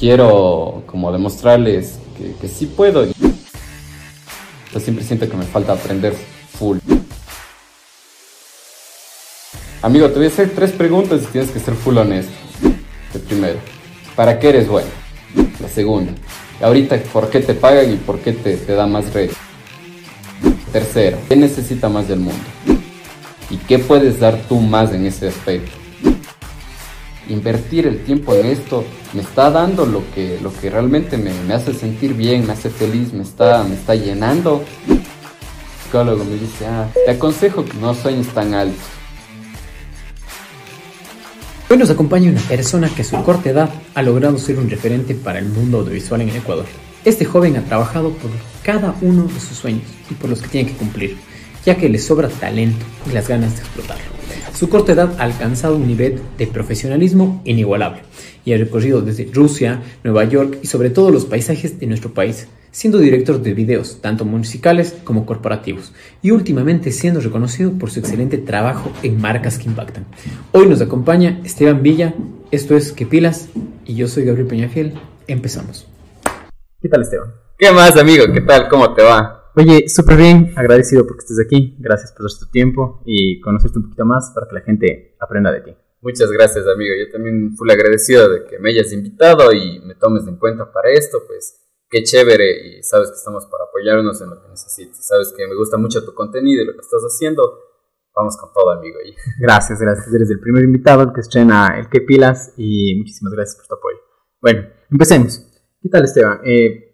quiero como demostrarles que, que sí puedo. Yo siempre siento que me falta aprender full. Amigo, te voy a hacer tres preguntas y tienes que ser full honesto. El primero, ¿para qué eres bueno? La segunda, ahorita, ¿por qué te pagan y por qué te, te da más rédito? Tercero, ¿qué necesita más del mundo? ¿Y qué puedes dar tú más en ese aspecto? Invertir el tiempo en esto me está dando lo que, lo que realmente me, me hace sentir bien, me hace feliz, me está, me está llenando. El psicólogo me dice, ah, te aconsejo que no sueñes tan alto Hoy nos acompaña una persona que a su corta edad ha logrado ser un referente para el mundo audiovisual en el Ecuador. Este joven ha trabajado por cada uno de sus sueños y por los que tiene que cumplir, ya que le sobra talento y las ganas de explotarlo. Su corta edad ha alcanzado un nivel de profesionalismo inigualable y ha recorrido desde Rusia, Nueva York y sobre todo los paisajes de nuestro país, siendo director de videos tanto musicales como corporativos y últimamente siendo reconocido por su excelente trabajo en marcas que impactan. Hoy nos acompaña Esteban Villa, esto es Que Pilas y yo soy Gabriel Peñafiel. Empezamos. ¿Qué tal Esteban? ¿Qué más amigo? ¿Qué tal? ¿Cómo te va? Oye, súper bien, agradecido porque estés aquí, gracias por tu tiempo y conocerte un poquito más para que la gente aprenda de ti. Muchas gracias amigo, yo también fui agradecido de que me hayas invitado y me tomes en cuenta para esto, pues qué chévere y sabes que estamos para apoyarnos en lo que necesites. Sabes que me gusta mucho tu contenido y lo que estás haciendo. Vamos con todo, amigo. Gracias, gracias. Eres el primer invitado que estrena el que pilas y muchísimas gracias por tu apoyo. Bueno, empecemos. ¿Qué tal, Esteban? Eh,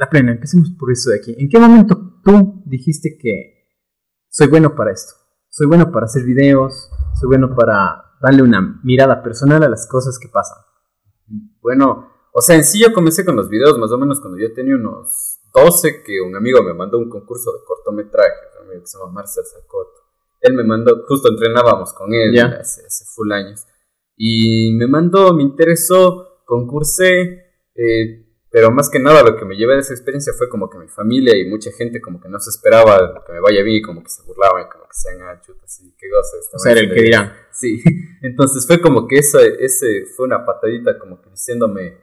la plena, empecemos por eso de aquí. ¿En qué momento tú dijiste que soy bueno para esto? Soy bueno para hacer videos, soy bueno para darle una mirada personal a las cosas que pasan. Bueno, o sea, en sí yo comencé con los videos más o menos cuando yo tenía unos 12 que un amigo me mandó un concurso de cortometraje, un amigo que se llama Marcel Sacoto. Él me mandó, justo entrenábamos con él hace, hace, full años. Y me mandó, me interesó, concursé, eh, pero más que nada lo que me llevé de esa experiencia fue como que mi familia y mucha gente como que no se esperaba que me vaya bien, como que se burlaban, como que sean ah, así, qué gozo. O sea, el que dirán. Sí, entonces fue como que eso, ese fue una patadita como que diciéndome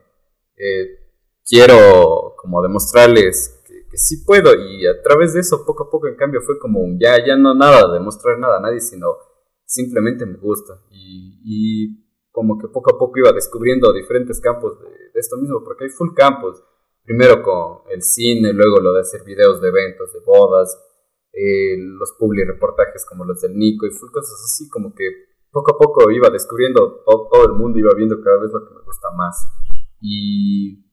eh, quiero como demostrarles que, que, sí puedo y a través de eso poco a poco en cambio fue como un ya, ya no nada, demostrar nada a nadie, sino simplemente me gusta y, y como que poco a poco iba descubriendo diferentes campos de, esto mismo, porque hay full campos, primero con el cine, luego lo de hacer videos de eventos, de bodas, eh, los publi reportajes como los del Nico y full cosas así, como que poco a poco iba descubriendo todo el mundo, iba viendo cada vez lo que me gusta más. Y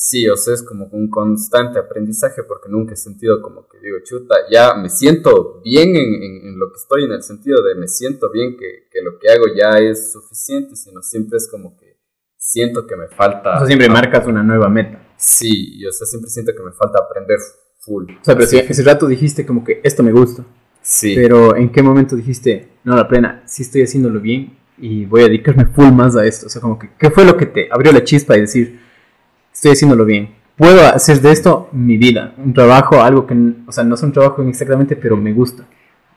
sí, o sea, es como un constante aprendizaje porque nunca he sentido como que digo, chuta, ya me siento bien en, en, lo que estoy, en el sentido de me siento bien que, que, lo que hago ya es suficiente, sino siempre es como que siento que me falta... O sea, siempre marcas una nueva meta. Sí, o sea, siempre siento que me falta aprender full. O sea, pero si ese rato dijiste como que esto me gusta. Sí. Pero ¿en qué momento dijiste, no, la plena, si estoy haciéndolo bien, y voy a dedicarme full más a esto. O sea, como que, ¿qué fue lo que te abrió la chispa y decir, estoy haciéndolo bien? Puedo hacer de esto mi vida, un trabajo, algo que, o sea, no es un trabajo exactamente, pero me gusta.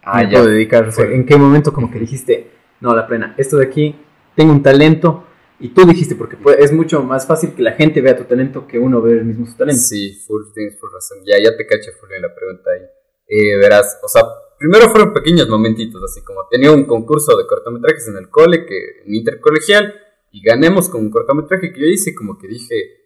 Ah, me ya. puedo dedicar. O sea, ¿en qué momento como que dijiste, no, la plena, esto de aquí, tengo un talento, y tú dijiste, porque es mucho más fácil que la gente vea tu talento que uno vea el mismo su talento. Sí, full, tienes full razón. Ya, ya te caché full en la pregunta ahí. Eh, verás, o sea, primero fueron pequeños momentitos, así como tenía un concurso de cortometrajes en el cole, que en intercolegial, y ganemos con un cortometraje que yo hice, como que dije,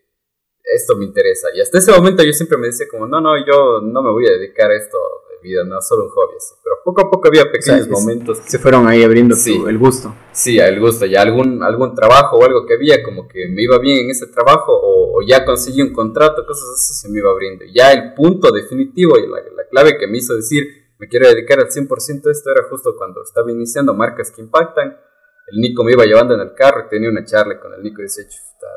esto me interesa. Y hasta ese momento yo siempre me decía como, no, no, yo no me voy a dedicar a esto de vida, no, solo un hobby así. Pero poco a poco había pequeños o sea, momentos. Se fueron ahí abriendo Sí. el gusto. Sí, el gusto, ya algún, algún trabajo o algo que había, como que me iba bien en ese trabajo, o, o ya conseguí un contrato, cosas así, se me iba abriendo. Ya el punto definitivo y la, la clave que me hizo decir, me quiero dedicar al 100% a esto, era justo cuando estaba iniciando marcas que impactan. El Nico me iba llevando en el carro y tenía una charla con el Nico y decía, "Chuta, chuta,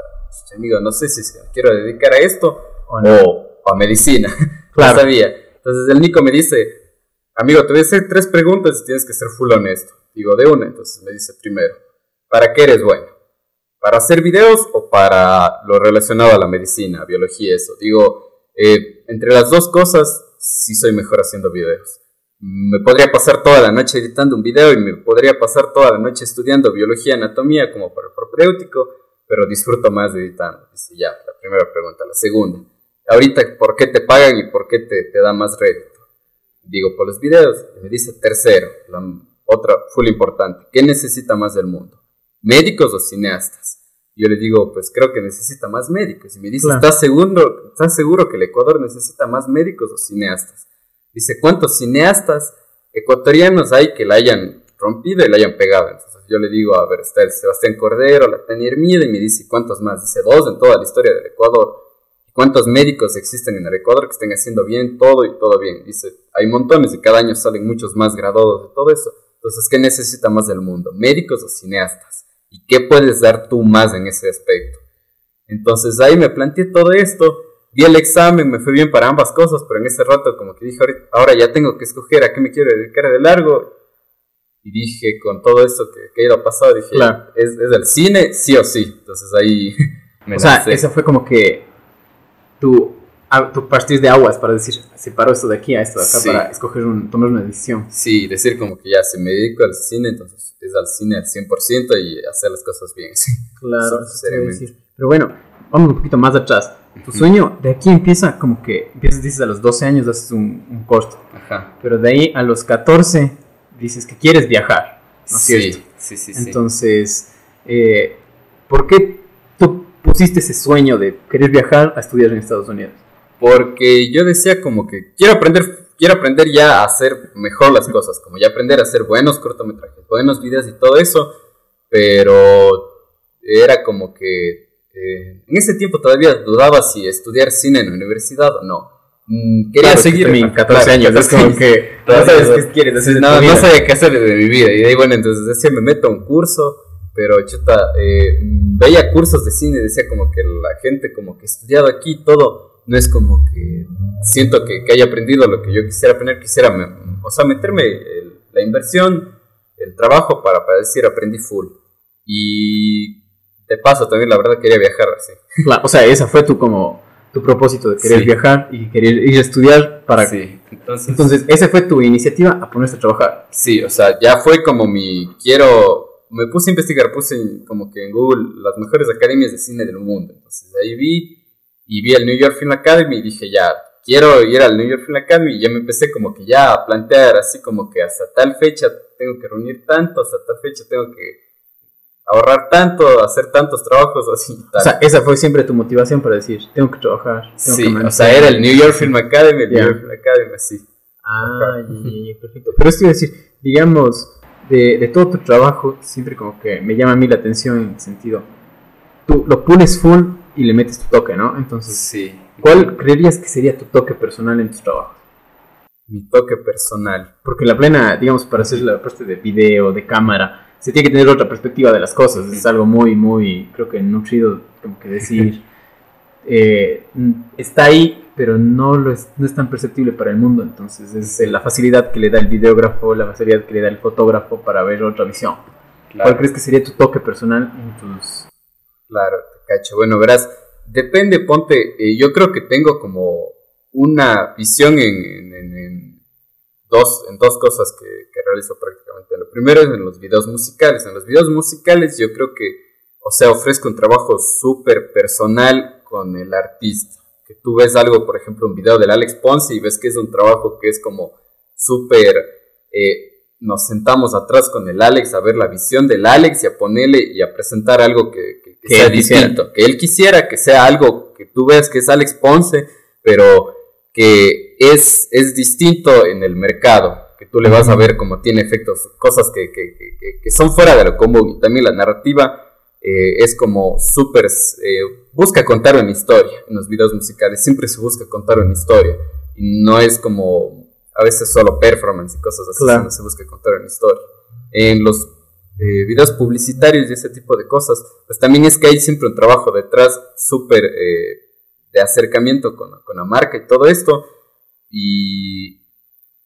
amigo, no sé si es que me quiero dedicar a esto ¿O no? o, o a medicina. Claro. no sabía. Entonces el Nico me dice, amigo, te voy a hacer tres preguntas y tienes que ser full honesto. Digo, de una. Entonces me dice primero, ¿para qué eres bueno? ¿Para hacer videos o para lo relacionado a la medicina, biología, eso? Digo, eh, entre las dos cosas, sí soy mejor haciendo videos. Me podría pasar toda la noche editando un video y me podría pasar toda la noche estudiando biología, anatomía como para el propedéutico, pero disfruto más editando. Dice, ya, la primera pregunta. La segunda, ahorita, ¿por qué te pagan y por qué te, te da más rédito? Digo, por los videos. me dice, tercero, la otra full importante, ¿qué necesita más del mundo? ¿Médicos o cineastas? Yo le digo, pues creo que necesita más médicos. Y me dice, ¿estás, seguro, ¿estás seguro que el Ecuador necesita más médicos o cineastas? Dice, ¿cuántos cineastas ecuatorianos hay que la hayan rompido y la hayan pegado? Entonces yo le digo, a ver, está el Sebastián Cordero, la Tania Hermida, y me dice, ¿cuántos más? Dice, dos en toda la historia del Ecuador. ¿Cuántos médicos existen en el Ecuador que estén haciendo bien todo y todo bien? Dice, hay montones y cada año salen muchos más graduados de todo eso. Entonces, ¿qué necesita más del mundo? ¿Médicos o cineastas? ¿Y qué puedes dar tú más en ese aspecto? Entonces ahí me planteé todo esto, di el examen, me fue bien para ambas cosas, pero en ese rato como que dije, ahora ya tengo que escoger a qué me quiero dedicar de largo, y dije, con todo esto que, que ha ido pasado, dije, es, es el cine, sí o sí. Entonces ahí me O sea, esa fue como que tu, tu partir de aguas para decir, separo esto de aquí a esto de acá para escoger un, tomar una decisión. Sí, decir como que ya, se me dedico al cine, entonces es al cine al 100% y hacer las cosas bien. Sí. Claro, eso decir. Pero bueno, vamos un poquito más atrás. Tu sueño de aquí empieza como que, empiezas, dices, a los 12 años haces un, un corto. Ajá. Pero de ahí a los 14 dices que quieres viajar, ¿no es sí, cierto? Sí, sí, sí. Entonces, eh, ¿por qué tú pusiste ese sueño de querer viajar a estudiar en Estados Unidos? Porque yo decía como que quiero aprender, quiero aprender ya a hacer mejor las cosas, como ya aprender a hacer buenos cortometrajes, buenos videos y todo eso, pero era como que eh, en ese tiempo todavía dudaba si estudiar cine en la universidad o no. Mm, quería seguir mi 14 años, es como que no sabes qué quieres no, no sabía qué hacer de mi vida. Y ahí, bueno, entonces decía, me meto a un curso, pero chuta, eh, veía cursos de cine decía como que la gente como que estudiado aquí todo, no es como que siento que, que haya aprendido lo que yo quisiera aprender, quisiera, o sea, meterme la inversión, el trabajo para, para decir aprendí full. Y de paso también la verdad quería viajar así. o sea, esa fue tu como tu propósito de querer viajar y querer ir a estudiar para... Sí, entonces... Entonces, esa fue tu iniciativa a ponerse a trabajar. Sí, o sea, ya fue como mi... Quiero... Me puse a investigar, puse como que en Google las mejores academias de cine del mundo. Entonces ahí vi y vi el New York Film Academy y dije, ya, quiero ir al New York Film Academy y ya me empecé como que ya a plantear así como que hasta tal fecha tengo que reunir tanto, hasta tal fecha tengo que ahorrar tanto, hacer tantos trabajos así. O sea, esa fue siempre tu motivación para decir, tengo que trabajar. sí, o sea, era el New York Film Academy, el New York Film Academy, sí. Ah, perfecto. Pero esto decir, digamos, de, de, todo tu trabajo, siempre como que me llama a mí la atención en el sentido, tú lo pules full y le metes tu toque, ¿no? Entonces, sí. ¿cuál creerías que sería tu toque personal en tu trabajo? Mi toque personal. Porque la plena, digamos, para hacer la parte de video, de cámara, se tiene que tener otra perspectiva de las cosas. Es algo muy, muy, creo que nutrido, como que decir, eh, está ahí, pero no, lo es, no es tan perceptible para el mundo. Entonces es la facilidad que le da el videógrafo, la facilidad que le da el fotógrafo para ver otra visión. ¿Cuál crees que sería tu toque personal en tus... Claro, cacho. Bueno, verás, depende, ponte, eh, yo creo que tengo como una visión en, en, dos, en dos cosas que, que realizo prácticamente lo primero es en los videos musicales. En los videos musicales yo creo que, o sea, ofrezco un trabajo súper personal con el artista. Que tú ves algo, por ejemplo, un video del Alex Ponce y ves que es un trabajo que es como súper... Eh, nos sentamos atrás con el Alex a ver la visión del Alex y a ponerle y a presentar algo que, sea distinto. Que él quisiera que sea algo que tú ves que es Alex Ponce, pero que es, es distinto en el mercado que tú le vas a ver como tiene efectos, cosas que, que, que, son fuera de lo común. Y también la narrativa eh, es como súper, eh, busca contar una historia en los videos musicales, siempre se busca contar una historia. Y no es como a veces solo performance y cosas así, sino se busca contar una historia. En los eh, videos publicitarios y ese tipo de cosas, pues también es que hay siempre un trabajo detrás súper de acercamiento con, con la marca y todo esto. Y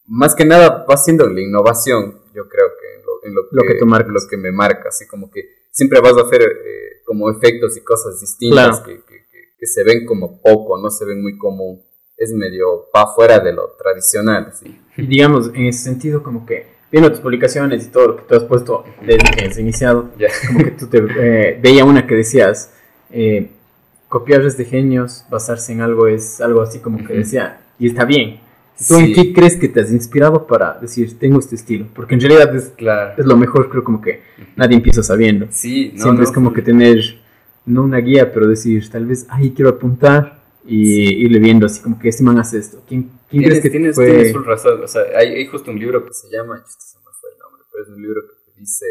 más que nada va siendo la innovación, yo creo que en lo, que, lo que me marca, así como que siempre vas a hacer eh, como efectos y cosas distintas que, que, que, se ven como poco, no se ven muy común, es medio pa' fuera de lo tradicional, sí. Y digamos, en ese sentido, como que viendo tus publicaciones y todo lo que tú has puesto desde que has iniciado, como que tú te eh, veía una que decías, eh, copiar de genios, basarse en algo es algo así como que decía, y está bien. ¿Tú en qué crees que te has inspirado para decir, tengo este estilo? Porque en realidad es, claro. es lo mejor, creo como que nadie empieza sabiendo. Sí, no, Siempre es como que tener, no una guía, pero decir, tal vez, ahí quiero apuntar y irle viendo así como que este man hace esto. ¿Quién, quién crees que tienes, fue? tienes full razón. O sea, hay, hay, justo un libro que se llama, se me fue el nombre, pero es un libro que te dice,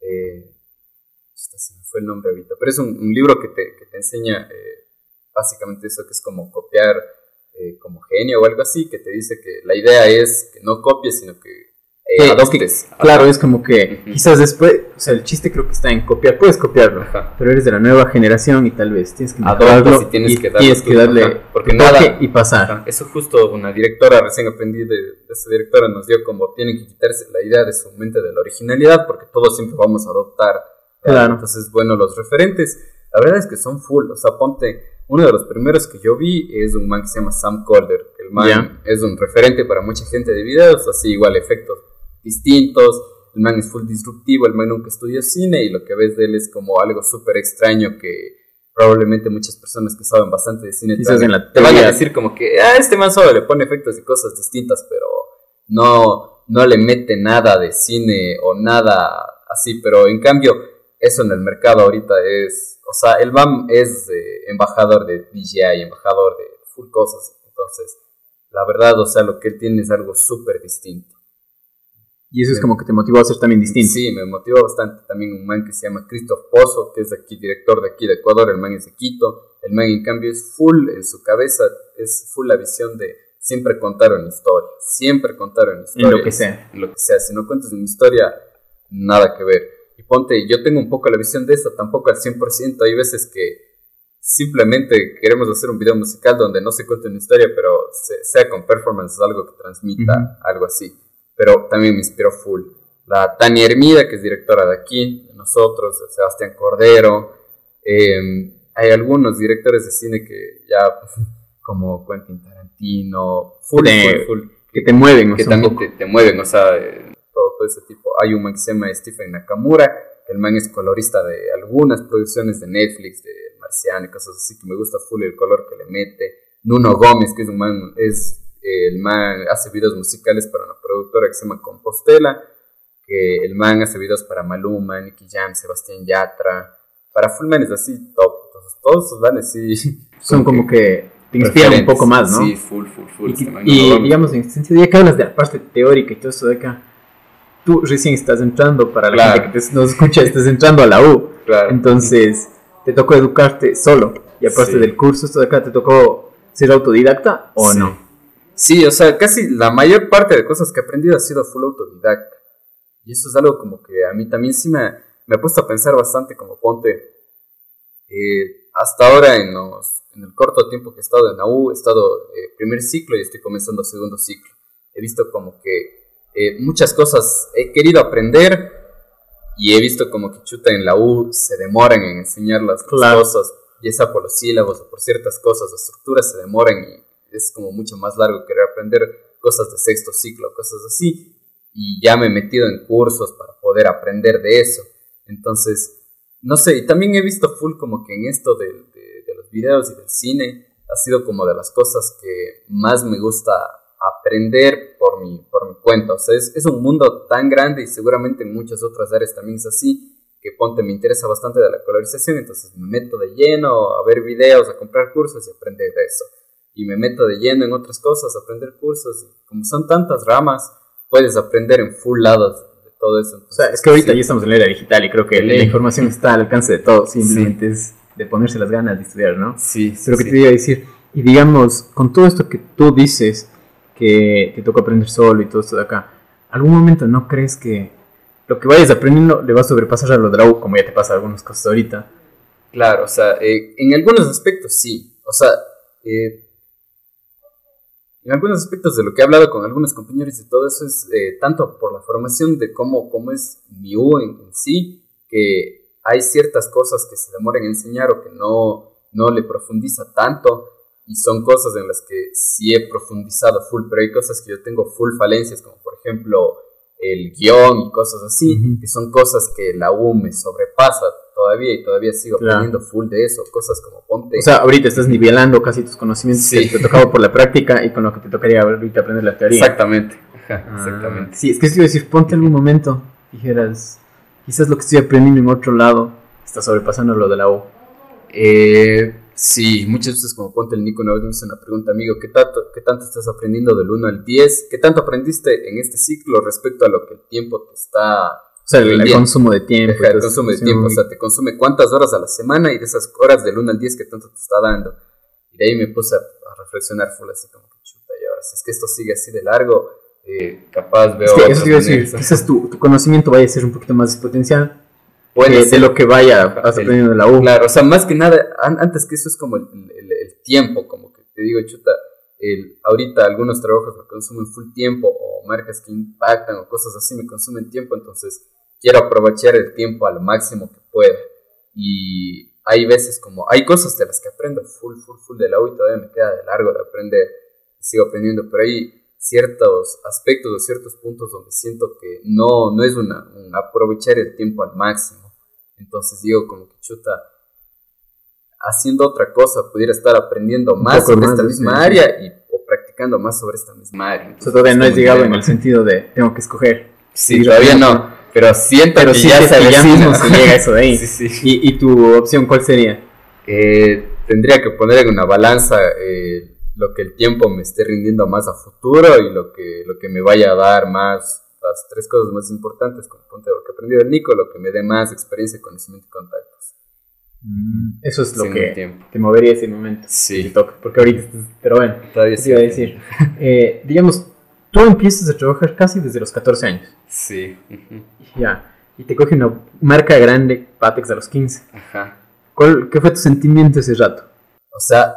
eh, se me fue el nombre ahorita, pero es un, un libro que te, que te enseña eh, básicamente eso que es como copiar eh, como genio o algo así, que te dice que la idea es que no copies, sino que eh, adoptes. claro, es como que quizás después, o sea, el chiste creo que está en copiar, puedes copiarlo, pero eres de la nueva generación y tal vez tienes que adoptarlo y tienes que darle, tienes que darle porque nada, y pasar. Eso justo una directora, recién aprendí de, de esa directora, nos dio como tienen que quitarse la idea de su mente de la originalidad, porque todos siempre vamos a adoptar. Claro. Entonces, bueno, los referentes, la verdad es que son full, o sea, ponte, uno de los primeros que yo vi es un man que se llama Sam Calder, el man es un referente para mucha gente de videos, así igual efectos distintos. El man es full disruptivo, el man nunca estudió cine y lo que ves de él es como algo súper extraño que probablemente muchas personas que saben bastante de cine te, van, a decir como que ah, este man solo le pone efectos y cosas distintas, pero no, no le mete nada de cine o nada así, pero en cambio eso en el mercado ahorita es, o sea, el man es eh, embajador de DJI, embajador de full cosas, entonces la verdad, o sea, lo que él tiene es algo súper distinto. Y eso es como que te motivó a ser también distinto. Sí, me motivó bastante también un man que se llama Christoph Pozo, que es aquí, director de aquí de Ecuador, el man es de Quito, el man en cambio es full en su cabeza, es full la visión de siempre contar una historia, siempre contar una historia. En lo que sea. En lo que sea, si no cuentas una historia, nada que ver. Y ponte, yo tengo un poco la visión de esto, tampoco al 100%, hay veces que simplemente queremos hacer un video musical donde no se cuente una historia, pero sea con performance, algo que transmita algo así. Pero también me inspiró full. La Tania Hermida, que es directora de aquí, de nosotros, Sebastián Cordero. Em, hay algunos directores de cine que ya, como Quentin Tarantino, full, full, que te mueven, que también te, mueven, o sea, eh, todo, ese tipo. Hay un man que se llama Stephen Nakamura, el man es colorista de algunas producciones de Netflix, de Marciano y cosas así, que me gusta full el color que le mete. Nuno Gómez, que es un man, es el man hace videos musicales para una productora que se llama Compostela, que el man hace videos para Maluma, Nicky Jam, Sebastián Yatra, para full manes así top. Entonces, todos esos manes sí. Son como que te inspiran un poco más, ¿no? Sí, full, full, full. Y, este digamos, en sentido, ya que hablas de la parte teórica y todo eso de acá, tú recién estás entrando, para la gente que nos escucha, estás entrando a la U. Claro. Entonces, te tocó educarte solo. Y aparte del curso, esto de acá, ¿te tocó ser autodidacta o no? Sí, o sea, casi la mayor parte de cosas que he aprendido ha sido full autodidacta. Y eso es algo como que a mí también sí me, me ha puesto a pensar bastante como ponte. Eh, hasta ahora en, los, en el corto tiempo que he estado en la U, he estado eh, primer ciclo y estoy comenzando segundo ciclo. He visto como que eh, muchas cosas he querido aprender y he visto como que chuta en la U se demoran en enseñar las cosas, ya sea por los sílabos o por ciertas cosas, las estructuras se demoran y es como mucho más largo querer aprender cosas de sexto ciclo, cosas así, y ya me he metido en cursos para poder aprender de eso. Entonces, no sé, y también he visto full como que en esto de, de, los videos y del cine ha sido como de las cosas que más me gusta aprender por mi, por mi cuenta. O sea, es, es un mundo tan grande y seguramente en muchas otras áreas también es así, que ponte, me interesa bastante de la colorización, entonces me meto de lleno a ver videos, a comprar cursos y aprender de eso y me meto de lleno en otras cosas, aprender cursos. Y como son tantas ramas, puedes aprender en full lados de todo eso. o sea, es que ahorita ya estamos en la era digital y creo que la información está al alcance de todos, simplemente es de ponerse las ganas de estudiar, ¿no? Sí. Pero que te iba a decir, y digamos, con todo esto que tú dices, que te toca aprender solo y todo esto de acá, ¿algún momento no crees que lo que vayas aprendiendo le va a sobrepasar a lo de como ya te pasa algunas cosas ahorita? Claro, o sea, eh, en algunos aspectos sí. O sea, eh, en algunos aspectos de lo que he hablado con algunos compañeros y todo eso es eh, tanto por la formación de cómo, cómo es mi U en, sí, que hay ciertas cosas que se demoran en enseñar o que no, no le profundiza tanto y son cosas en las que sí he profundizado full, pero hay cosas que yo tengo full falencias, como por ejemplo el guion y cosas así, que son cosas que la U me sobrepasa todavía y todavía sigo aprendiendo full de eso, cosas como ponte. O sea, ahorita estás nivelando casi tus conocimientos que te tocaba por la práctica y con lo que te tocaría ahorita aprender la teoría. Exactamente, ah, exactamente. Sí, es que si decir, ponte en algún momento, dijeras, quizás lo que estoy aprendiendo en otro lado está sobrepasando lo de la U. Eh, Sí, muchas veces como ponte el Nico una vez me hizo una pregunta, amigo, ¿qué tanto, ¿qué tanto estás aprendiendo del 1 al 10? ¿Qué tanto aprendiste en este ciclo respecto a lo que el tiempo te está... O sea, el, consumo de tiempo. el consumo de tiempo, o sea, te consume cuántas horas a la semana y de esas horas del 1 al 10 que tanto te está dando. Y de ahí me puse a, reflexionar full así como que chuta, y ahora si es que esto sigue así de largo, eh, capaz veo... Es que eso decir, quizás tu, tu conocimiento vaya a ser un poquito más potencial de lo que vaya aprendiendo de la U. Claro, o sea, más que nada, antes que eso es como el, tiempo, como que te digo, chuta, el, ahorita algunos trabajos me consumen full tiempo o marcas que impactan o cosas así me consumen tiempo, entonces quiero aprovechar el tiempo al máximo que pueda. Y hay veces como, hay cosas de las que aprendo full, full, full de la U y todavía me queda de largo de aprender, sigo aprendiendo, pero hay ciertos aspectos o ciertos puntos donde siento que no, no es una, un aprovechar el tiempo al máximo entonces digo como que chuta, haciendo otra cosa, pudiera estar aprendiendo más sobre esta misma área y, o practicando más sobre esta misma área. todavía no es llegado en el sentido de tengo que escoger. Sí, todavía no, pero siento que ya, mismo se llega eso de ahí. ¿Y, tu opción cuál sería? Eh, tendría que poner en una balanza eh, lo que el tiempo me esté rindiendo más a futuro y lo que, lo que me vaya a dar más las tres cosas más importantes, como ponte lo que he aprendido del Nico, lo que me dé más experiencia, conocimiento y contactos. Mm, eso es lo que te movería ese momento. Sí. porque ahorita, pero bueno, todavía te iba a decir. Eh, digamos, tú empiezas a trabajar casi desde los 14 años. Sí. Ya. Y te coge una marca grande, Patex, a los 15. Ajá. ¿Cuál, ¿Qué fue tu sentimiento ese rato? O sea,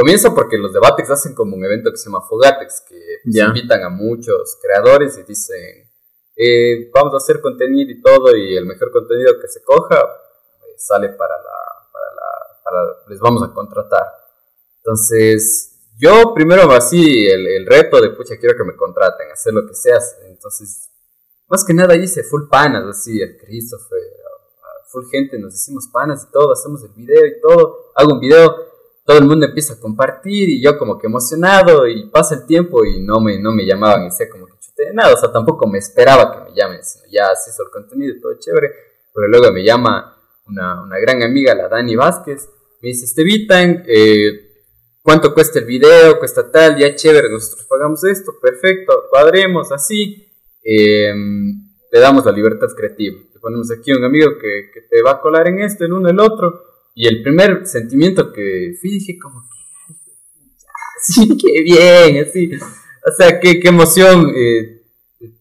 Comienza porque los de Batex hacen como un evento que se llama Fogatex, que pues, invitan a muchos creadores y dicen, eh, vamos a hacer contenido y todo, y el mejor contenido que se coja eh, sale para la, para la, para, les vamos a contratar. Entonces, yo primero así el, el reto de, pucha, quiero que me contraten, hacer lo que sea. Entonces, más que nada hice full panas, así, el Christopher, full gente, nos hicimos panas y todo, hacemos el video y todo, hago un video todo el mundo empieza a compartir y yo como que emocionado y pasa el tiempo y no me, no me llamaban y sé como que chute nada, o sea, tampoco me esperaba que me llamen, sino ya se hizo el contenido, todo chévere, pero luego me llama una, una gran amiga, la Dani Vázquez, me dice, Estevitan, eh, ¿cuánto cuesta el video? Cuesta tal, ya chévere, nosotros pagamos esto, perfecto, cuadremos así, eh, le damos la libertad creativa, te ponemos aquí un amigo que, que te va a colar en esto, en uno, el otro, y el primer sentimiento que fui, dije como que, sí, qué bien, así. O sea, qué, qué emoción, eh,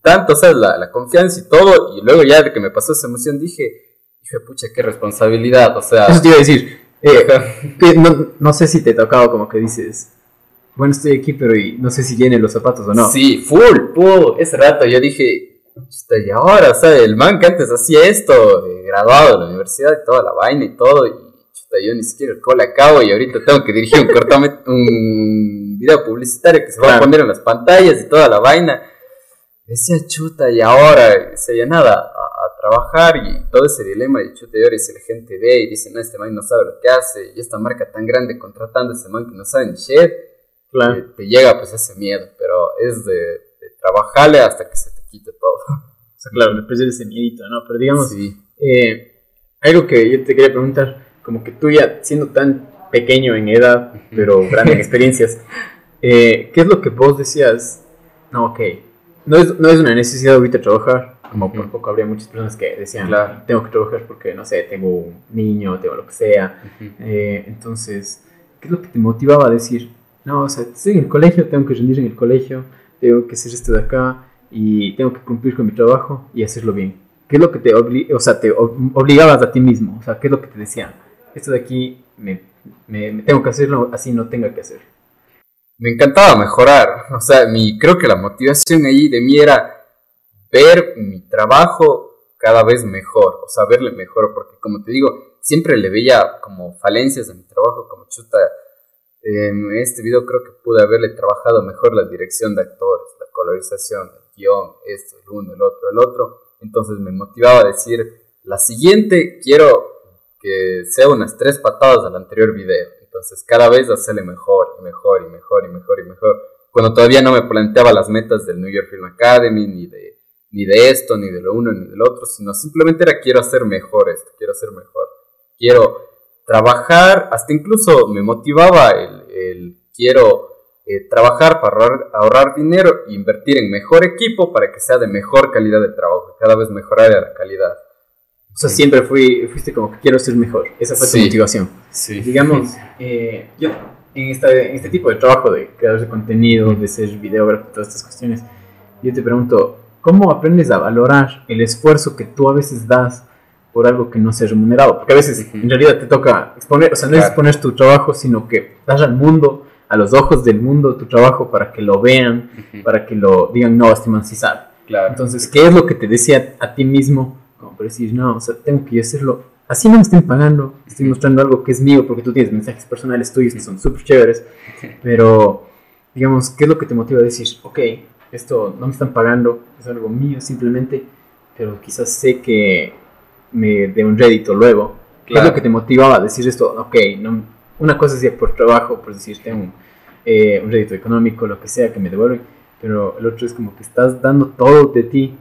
tanto, o sea, la, la, confianza y todo. Y luego ya de que me pasó esa emoción, dije, dije, pucha, qué responsabilidad, o sea. Eso te iba a decir, eh, no, no sé si te tocaba como que dices, bueno, estoy aquí, pero y no sé si llenen los zapatos o no. Sí, full, full. Ese rato yo dije, y ahora, o sea, el man que antes hacía esto, eh, graduado de la universidad y toda la vaina y todo, y yo ni siquiera el call acabo y ahorita tengo que dirigir un un video publicitario que se va a poner en las pantallas y toda la vaina. Decía chuta y ahora, se nada, a, a, trabajar y todo ese dilema de chuta y ahora si la gente ve y dice, no, este man no sabe lo que hace y esta marca tan grande contratando a ese man que no sabe ni shit, claro. te, llega pues ese miedo, pero es de, trabajarle hasta que se te quite todo. O sea, claro, después de ese miedito, ¿no? Pero digamos, eh, algo que yo te quería preguntar, como que tú ya siendo tan pequeño en edad, pero grande en experiencias, eh, ¿qué es lo que vos decías? No, ok, no es, no es una necesidad ahorita trabajar, como por poco habría muchas personas que decían, claro. tengo que trabajar porque, no sé, tengo un niño, tengo lo que sea. Eh, entonces, ¿qué es lo que te motivaba a decir? No, o sea, estoy en el colegio, tengo que rendir en el colegio, tengo que hacer esto de acá y tengo que cumplir con mi trabajo y hacerlo bien. ¿Qué es lo que te, o sea, te obligabas a ti mismo? O sea, ¿qué es lo que te decían? Esto de aquí me, tengo que hacerlo así no tenga que hacer. Me encantaba mejorar, o sea, mi, creo que la motivación ahí de mí era ver mi trabajo cada vez mejor, o sea, verle mejor, porque como te digo, siempre le veía como falencias a mi trabajo, como chuta, en este video creo que pude haberle trabajado mejor la dirección de actores, la colorización, el guion, esto, el uno, el otro, el otro, entonces me motivaba a decir, la siguiente quiero que sea unas tres patadas del anterior video. Entonces, cada vez hacerle mejor y mejor y mejor y mejor y mejor. Cuando todavía no me planteaba las metas del New York Film Academy, ni de, ni de esto, ni de lo uno, ni del otro, sino simplemente era quiero hacer mejor esto, quiero hacer mejor. Quiero trabajar, hasta incluso me motivaba el, quiero eh, trabajar para ahorrar, ahorrar, dinero e invertir en mejor equipo para que sea de mejor calidad de trabajo, cada vez mejorar la calidad. O sea, siempre fui, fuiste como que quiero ser mejor. Esa fue tu motivación. Sí. Digamos, eh, yo en, esta, en este tipo de trabajo de creador de contenido, de ser videógrafo, todas estas cuestiones, yo te pregunto, ¿cómo aprendes a valorar el esfuerzo que tú a veces das por algo que no sea remunerado? Porque a veces en realidad te toca exponer, o sea, no es exponer tu trabajo, sino que das al mundo, a los ojos del mundo, tu trabajo para que lo vean, para que lo digan, no, este man sí sabe. Claro. Entonces, ¿qué es lo que te decía a ti mismo? Para decir, no, o sea, tengo que hacerlo. Así no me estén pagando, estoy mostrando algo que es mío, porque tú tienes mensajes personales tuyos que son súper chéveres, pero, digamos, ¿qué es lo que te motiva a decir, ok, esto no me están pagando, es algo mío simplemente, pero quizás sé que me dé un rédito luego. ¿Qué es lo que te motivaba a decir esto? Ok, no, una cosa es por trabajo, por decir, tengo un, eh, un rédito económico, lo que sea, que me devuelven, pero el otro es como que estás dando todo de ti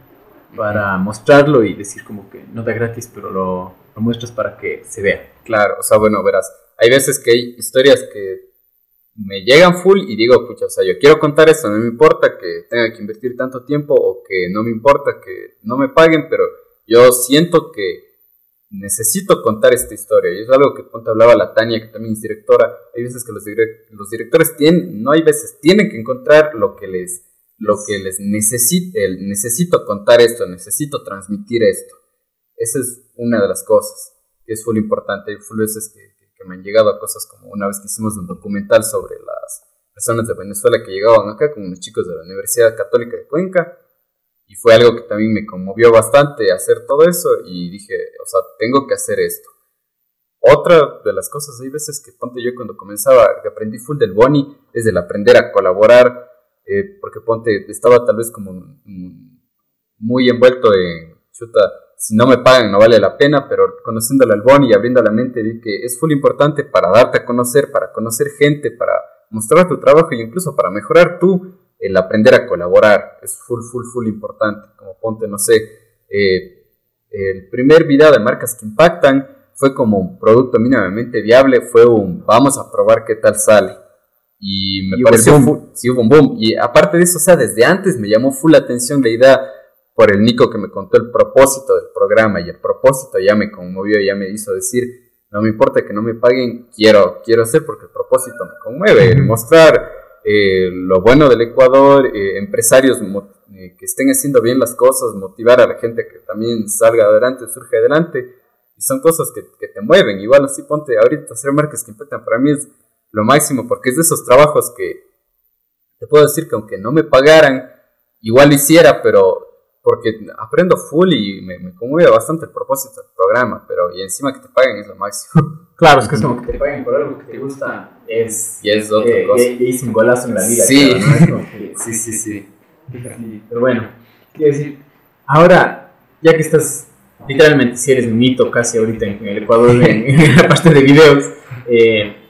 para mostrarlo y decir como que no da gratis, pero lo, lo muestras para que se vea. Claro, o sea, bueno, verás, hay veces que hay historias que me llegan full y digo, pucha, o sea, yo quiero contar esto, no me importa que tenga que invertir tanto tiempo o que no me importa que no me paguen, pero yo siento que necesito contar esta historia. Y es algo que ponte hablaba la Tania, que también es directora. Hay veces que los, los directores tienen, no hay veces, tienen que encontrar lo que les, lo que les necesite, el, necesito contar esto, necesito transmitir esto. Esa es una de las cosas que es full importante. Hay full veces que, que, me han llegado a cosas como una vez que hicimos un documental sobre las personas de Venezuela que llegaban acá con unos chicos de la Universidad Católica de Cuenca y fue algo que también me conmovió bastante hacer todo eso y dije, o sea, tengo que hacer esto. Otra de las cosas, hay veces que ponte yo cuando comenzaba, que aprendí full del Boni, es el aprender a colaborar, eh, porque ponte, estaba tal vez como muy envuelto en, chuta, si no me pagan no vale la pena, pero conociéndole al Boni y abriendo la mente vi que es full importante para darte a conocer, para conocer gente, para mostrar tu trabajo y incluso para mejorar tú el aprender a colaborar es full, full, full importante. Como ponte, no sé, eh, el primer video de marcas que impactan fue como un producto mínimamente viable, fue un vamos a probar qué tal sale. Y me pareció un boom. sí, hubo un boom. Y aparte de eso, o sea, desde antes me llamó full la atención la idea por el Nico que me contó el propósito del programa y el propósito ya me conmovió, ya me hizo decir, no me importa que no me paguen, quiero, quiero hacer porque el propósito me conmueve, mostrar eh, lo bueno del Ecuador, eh, empresarios eh, que estén haciendo bien las cosas, motivar a la gente que también salga adelante, surge adelante. Y son cosas que, que te mueven. Igual así ponte ahorita hacer marcas que impactan. Para mí es lo máximo porque es de esos trabajos que te puedo decir que aunque no me pagaran, igual hiciera, pero porque aprendo full y me, me conmueve bastante el propósito del programa, pero y encima que te paguen es lo máximo. Claro, es que es como que te paguen por algo que te gusta, es... Y es otra eh, cosa. Y, hice un golazo en la vida. Sí, sí, sí, sí, Pero bueno, quiero decir, ahora, ya que estás, literalmente, si eres un mito casi ahorita en, el Ecuador, en, la parte de videos, eh,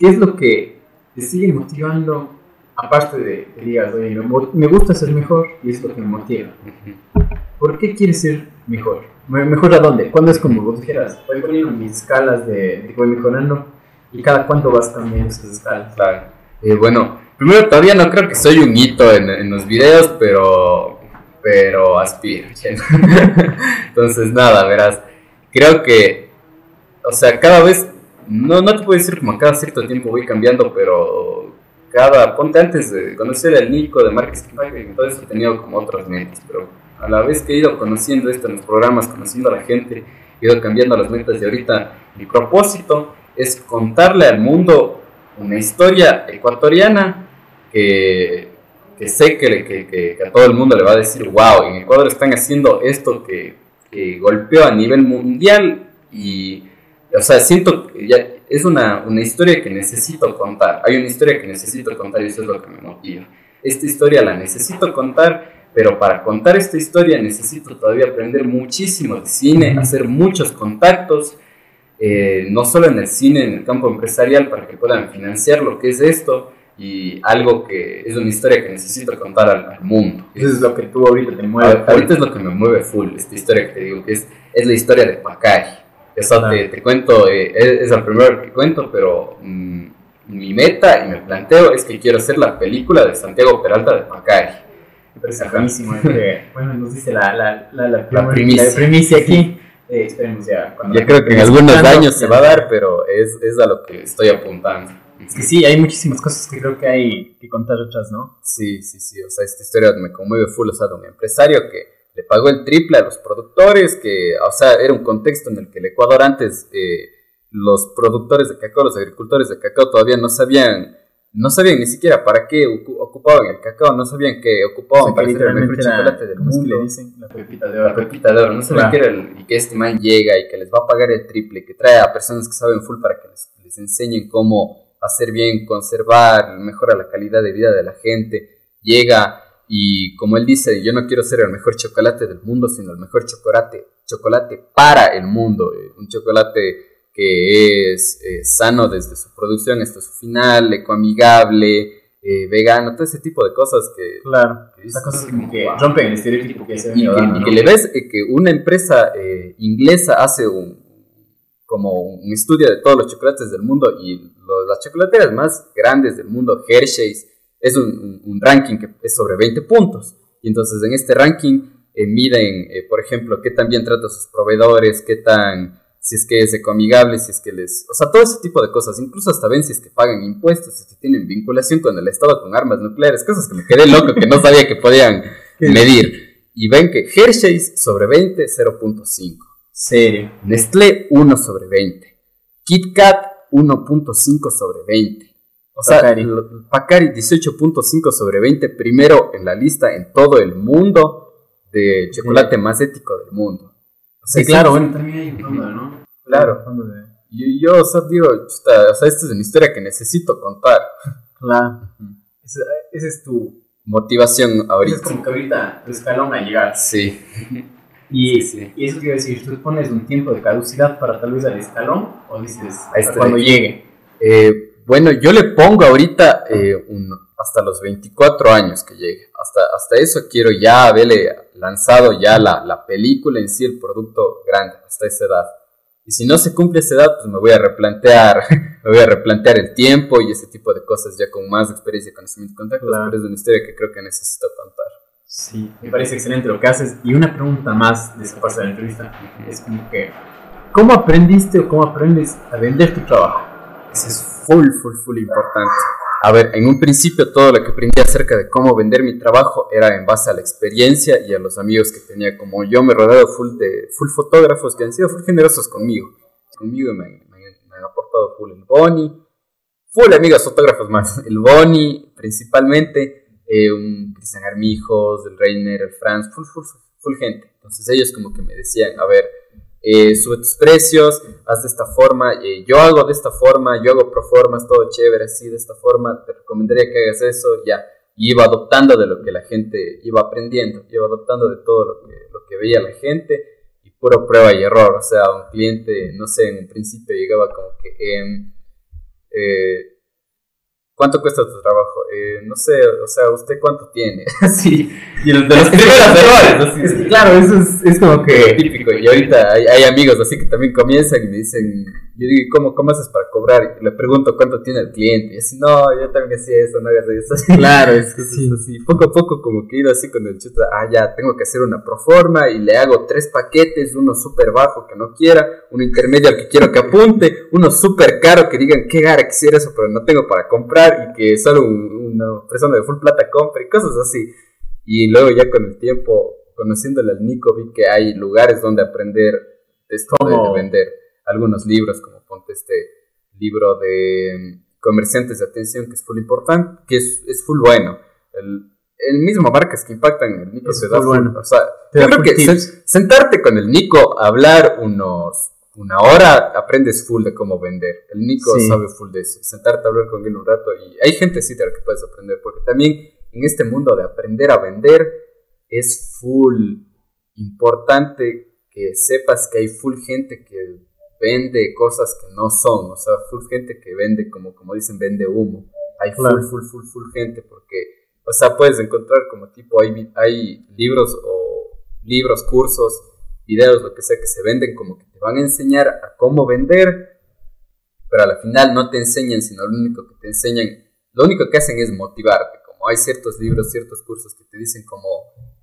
¿qué es lo que te sigue motivando aparte de que digas, oye, me gusta ser mejor y es lo que me motiva. ¿Por qué quieres ser mejor? ¿Mejor a dónde? ¿Cuándo es como vos dijeras? Voy poniendo mis escalas de, que voy mejorando y cada cuánto vas cambiando esas escalas. Claro. Eh, bueno, primero todavía no creo que soy un hito en, en los videos, pero, pero aspiro. Entonces, nada, verás. Creo que, o sea, cada vez, no, no te puedo decir como cada cierto tiempo voy cambiando, pero cada, ponte antes de conocer al Nico de marketing, todo eso he tenido como otras metas, pero a la vez que he ido conociendo esto en los programas, conociendo a la gente, he ido cambiando las metas y ahorita mi propósito es contarle al mundo una historia ecuatoriana que, sé que, que, que, a todo el mundo le va a decir, wow, en Ecuador están haciendo esto que golpeó a nivel mundial y, o sea, siento que ya, es una, una, historia que necesito contar. Hay una historia que necesito contar y eso es lo que me motiva. Esta historia la necesito contar, pero para contar esta historia necesito todavía aprender muchísimo de cine, hacer muchos contactos eh, no solo en el cine, en el campo empresarial, para que puedan financiar lo que es esto y algo que es una historia que necesito contar al, mundo. Eso es lo que tú ahorita te mueve. Ahorita es lo que me mueve full, esta historia que te digo, que es, es la historia de Pacari. Eso te, cuento, eh, es, el primero que cuento, pero mm, mi meta y me planteo es que quiero hacer la película de Santiago Peralta de Pacari. Buenísimo. bueno, nos dice la, la, la, la, primicia. aquí. Eh, esperemos ya. Yo creo que en algunos años se va a dar, pero es, es a lo que estoy apuntando. Es que sí, hay muchísimas cosas que creo que hay que contar otras, ¿no? Sí, sí, sí. O sea, esta historia me conmueve full. O sea, de un empresario que le pagó el triple a los productores, que, o sea, era un contexto en el que el Ecuador antes, eh, los productores de cacao, los agricultores de cacao todavía no sabían no sabían ni siquiera para qué ocupaban el cacao, no sabían que ocupaban para hacer el mejor chocolate del mundo. le dicen? La pepita de oro. La pepita de oro, no sabían que era el, y que este man llega y que les va a pagar el triple, que trae a personas que saben full para que les, les enseñen cómo hacer bien, conservar, mejora la calidad de vida de la gente. Llega y como él dice, yo no quiero ser el mejor chocolate del mundo, sino el mejor chocolate, chocolate para el mundo, eh, un chocolate que es eh, sano desde su producción hasta su final, ecoamigable, eh, vegano, todo ese tipo de cosas que... Claro, que, cosas que rompen el estereotipo que se y, y que le ves eh, que una empresa inglesa hace un, como un estudio de todos los chocolates del mundo y las chocolateras más grandes del mundo, Hershey's, es un, un, ranking que es sobre 20 puntos. Y entonces en este ranking miden, por ejemplo, qué tan bien trata a sus proveedores, qué tan si es que es ecoamigable, si es que les... O sea, todo ese tipo de cosas, incluso hasta ven si es que pagan impuestos, si es que tienen vinculación con el Estado con armas nucleares, cosas que me quedé loco, que no sabía que podían medir. Y ven que Hershey's sobre 20, 0.5. Serio. Nestlé 1 sobre 20. KitKat 1.5 sobre 20. O sea, Pacari 18.5 sobre 20, primero en la lista en todo el mundo de chocolate más ético del mundo. Sí, claro, bueno, también hay un fondo, ¿no? Claro. Fondo de... Y yo, o sea, digo, chuta, o sea, esta es una historia que necesito contar. Claro. Esa, es tu motivación ahorita. es como que ahorita tu escalón a llegar. Sí. Y, sí, y eso quiere decir, tú pones un tiempo de caducidad para tal vez al escalón o dices hasta cuando llegue. Eh, bueno, yo le pongo ahorita eh, un, hasta los 24 años que llegue. Hasta, hasta eso quiero ya haberle lanzado ya la, la, película en sí, el producto grande, hasta esa edad. Y si no se cumple esa edad, pues me voy a replantear, me voy a replantear el tiempo y ese tipo de cosas ya con más experiencia, conocimiento y contactos, pero es una historia que creo que necesito contar. Sí, me parece excelente lo que haces. Y una pregunta más de esa parte de la entrevista es como que, ¿cómo aprendiste o cómo aprendes a vender tu trabajo? Eso es full, full, full importante. A ver, en un principio todo lo que aprendí acerca de cómo vender mi trabajo era en base a la experiencia y a los amigos que tenía. Como yo me he rodeado full de full fotógrafos que han sido full generosos conmigo. Conmigo me, han aportado full el Boni, full amigos fotógrafos más. El Boni principalmente, eh, un Cristian Armijos, el Reiner, el Franz, full, full, full gente. Entonces ellos como que me decían, a ver, eh, sube tus precios, haz de esta forma, eh, yo hago de esta forma, yo hago proformas, todo chévere, así de esta forma, te recomendaría que hagas eso, ya. Y iba adoptando de lo que la gente iba aprendiendo, iba adoptando de todo lo que, lo que veía la gente y puro prueba y error. O sea, un cliente, no sé, en un principio llegaba como que, em, eh, ¿Cuánto cuesta tu trabajo? Eh, no sé, o sea, ¿usted cuánto tiene? sí, y de los primeros errores. claro, eso es, es, como que típico. Y ahorita hay, hay, amigos así que también comienzan y me dicen, yo digo, ¿cómo, cómo haces para cobrar? Y le pregunto cuánto tiene el cliente. Y así, no, yo también hacía eso, no hagas eso. Claro, es que sí. Así. Poco a poco como que he ido así con el chuta, ah, ya, tengo que hacer una proforma y le hago tres paquetes, uno súper bajo que no quiera, uno intermedio al que quiero que apunte, uno súper caro que digan, qué gara quisiera eso, pero no tengo para comprar y que solo una persona de full plata compre y cosas así. Y luego ya con el tiempo, conociéndole al Nico, vi que hay lugares donde aprender esto de, vender. Algunos libros, como ponte este libro de mm, comerciantes de atención, que es full importante, que es, es full bueno. El, el mismo marcas que impactan el Nico se da bueno. O sea, yo creo que sentarte con el Nico hablar unos una hora aprendes full de cómo vender. El Nico sabe full de eso. Sentarte a hablar con él un rato y hay gente sí de la que puedes aprender, porque también en este mundo de aprender a vender es full importante que sepas que hay full gente que vende cosas que no son, o sea, full gente que vende, como, como dicen, vende humo. Hay full, full, full, full gente, porque, o sea, puedes encontrar como tipo, hay, hay libros o libros, cursos, videos, lo que sea, que se venden como que te van a enseñar a cómo vender, pero al final no te enseñan, sino lo único que te enseñan, lo único que hacen es motivarte, como hay ciertos libros, ciertos cursos que te dicen como,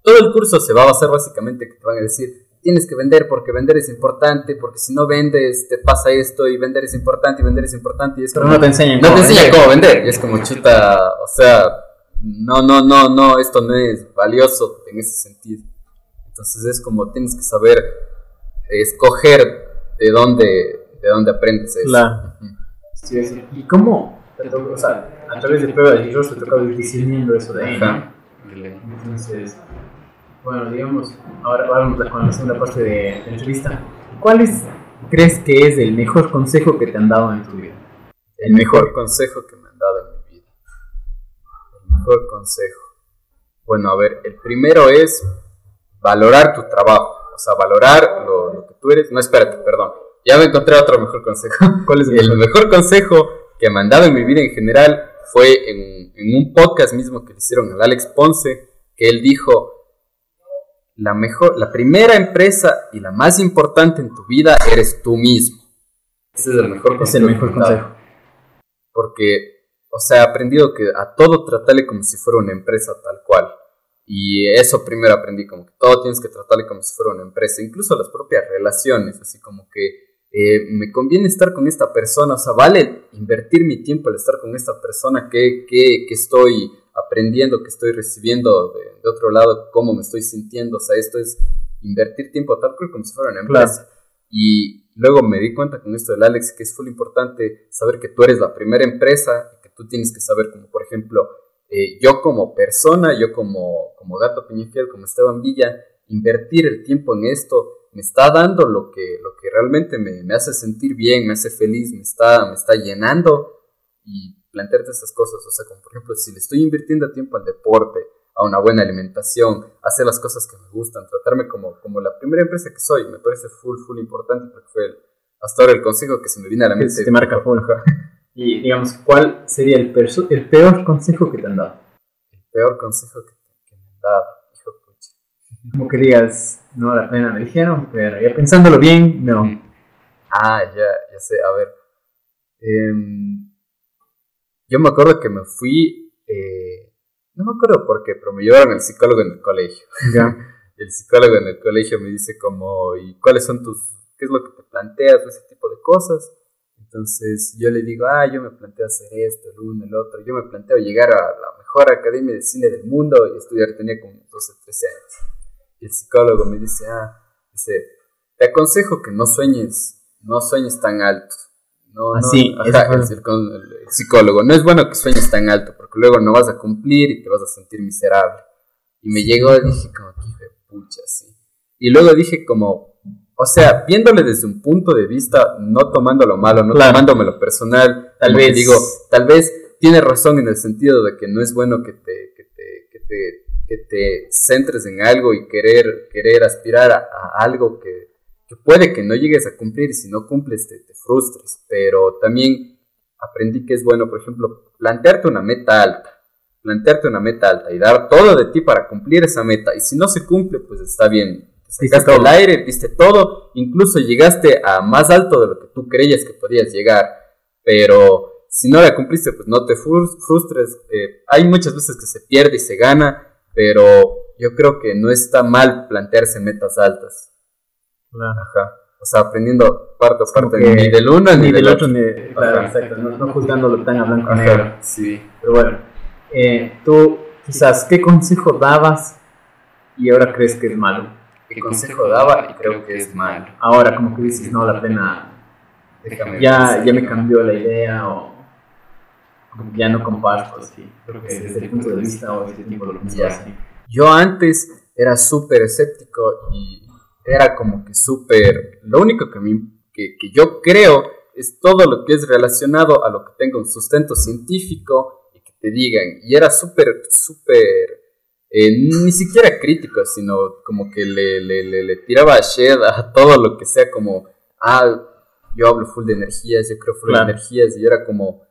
todo el curso se va a basar básicamente que te van a decir, tienes que vender porque vender es importante, porque si no vendes te pasa esto y vender es importante y vender es importante y es Pero no te enseñan no cómo te enseñan vender. cómo vender y es como chuta, o sea, no, no, no, no, esto no es valioso en ese sentido. Entonces es como tienes que saber escoger de dónde, de dónde aprendes eso. Claro. Sí, sí. ¿Y cómo? O sea, a través de prueba de error te tocó ir discerniendo eso de ahí, ¿no? Ajá. Entonces, bueno, digamos, ahora vamos con la segunda parte de, de la entrevista. ¿Cuál es, crees que es el mejor consejo que te han dado en tu vida? El mejor consejo que me han dado en mi vida. El mejor consejo. Bueno, a ver, el primero es valorar tu trabajo. O sea, valorar lo, lo que tú eres. No, espérate, perdón. Ya me encontré otro mejor consejo. ¿Cuál es el El mejor? consejo que me han dado en mi vida en general fue en, en un podcast mismo que le hicieron al Alex Ponce, que él dijo, la, mejor, la primera empresa y la más importante en tu vida eres tú mismo. Ese es el mejor Es el mejor consejo. Porque, o sea, he aprendido que a todo tratarle como si fuera una empresa tal cual. Y eso primero aprendí, como que todo tienes que tratarle como si fuera una empresa, incluso las propias relaciones, así como que eh, me conviene estar con esta persona, o sea, vale invertir mi tiempo al estar con esta persona que, que, que estoy aprendiendo, que estoy recibiendo de, de, otro lado, cómo me estoy sintiendo, o sea, esto es invertir tiempo tal cual como si fuera una empresa. Claro. Y luego me di cuenta con esto del Alex que es muy importante saber que tú eres la primera empresa y que tú tienes que saber, como por ejemplo, eh, yo como persona, yo como, como Gato Peñafiel, como Esteban Villa, invertir el tiempo en esto me está dando lo que, lo que realmente me, me hace sentir bien, me hace feliz, me está, me está llenando y plantearte estas cosas, o sea, como por ejemplo, si le estoy invirtiendo tiempo al deporte, a una buena alimentación, hacer las cosas que me gustan, tratarme como, como la primera empresa que soy, me parece full, full importante porque fue el, hasta ahora el consejo que se me viene a la mente. te marca full. Y digamos, ¿cuál sería el, el peor consejo que te han dado? El peor consejo que, que me han dado, hijo pucha. Como que digas, no la pena me dijeron, pero ya pensándolo bien, no. Ah, ya, ya sé, a ver. Em, yo me acuerdo que me fui, eh, no me acuerdo por qué, pero me llevaron al psicólogo en el colegio. El psicólogo en el colegio me dice como, ¿y cuáles son tus, qué es lo que te planteas, ese tipo de cosas? Entonces yo le digo, ah, yo me planteo hacer esto, el uno, el otro, yo me planteo llegar a la mejor academia de cine del mundo y estudiar, tenía como 12, 13 años. Y el psicólogo me dice, ah, dice, te aconsejo que no sueñes, no sueñes tan alto. No, no, Así, ajá, eso fue. el, psicó- el psicólogo, no es bueno que sueñes tan alto porque luego no vas a cumplir y te vas a sentir miserable. Y me llegó y dije como, que pucha, sí. Y luego dije como, o sea, viéndole desde un punto de vista, no tomándolo malo, no Claro. tomándomelo personal, Tal como vez- digo, tal vez tiene razón en el sentido de que no es bueno que te, que te, que te, que te centres en algo y querer, querer aspirar a, a algo que, que puede que no llegues a cumplir y si no cumples te, te frustres, pero también aprendí que es bueno, por ejemplo, plantearte una meta alta, plantearte una meta alta y dar todo de ti para cumplir esa meta y si no se cumple, pues está bien. Te Diste Sacaste todo. el aire, diste todo, incluso llegaste a más alto de lo que tú creías que podías llegar, pero si no la cumpliste, pues no te frus- frustres. Eh, hay muchas veces que se pierde y se gana, pero yo creo que no está mal plantearse metas altas. Claro. Ajá. O sea, aprendiendo parte a parte, que ni del uno ni, Ni del, del otro. ni claro, Ajá. exacto, no, no juzgándolo tan a blanco y negro. Ajá, sí. Pero bueno, eh, tú quizás, ¿qué consejo dabas y ahora crees que es malo? ¿Qué consejo daba? Y creo que es malo. Ahora como que dices, no, la pena, Déjame ya, ya me cambió la idea o como que ya no comparto así. Creo que desde el punto de vista o este tiempo lo pensaba Ya. así. Yo antes era súper escéptico y era como que súper... Lo único que, me- que, que yo creo es todo lo que es relacionado a lo que tenga un sustento científico y que te digan. Y era súper, súper... eh, ni siquiera crítico, sino como que le, le, le, le tiraba a shed a todo lo que sea como... Ah, yo hablo full de energías, yo creo full de energías, y era como,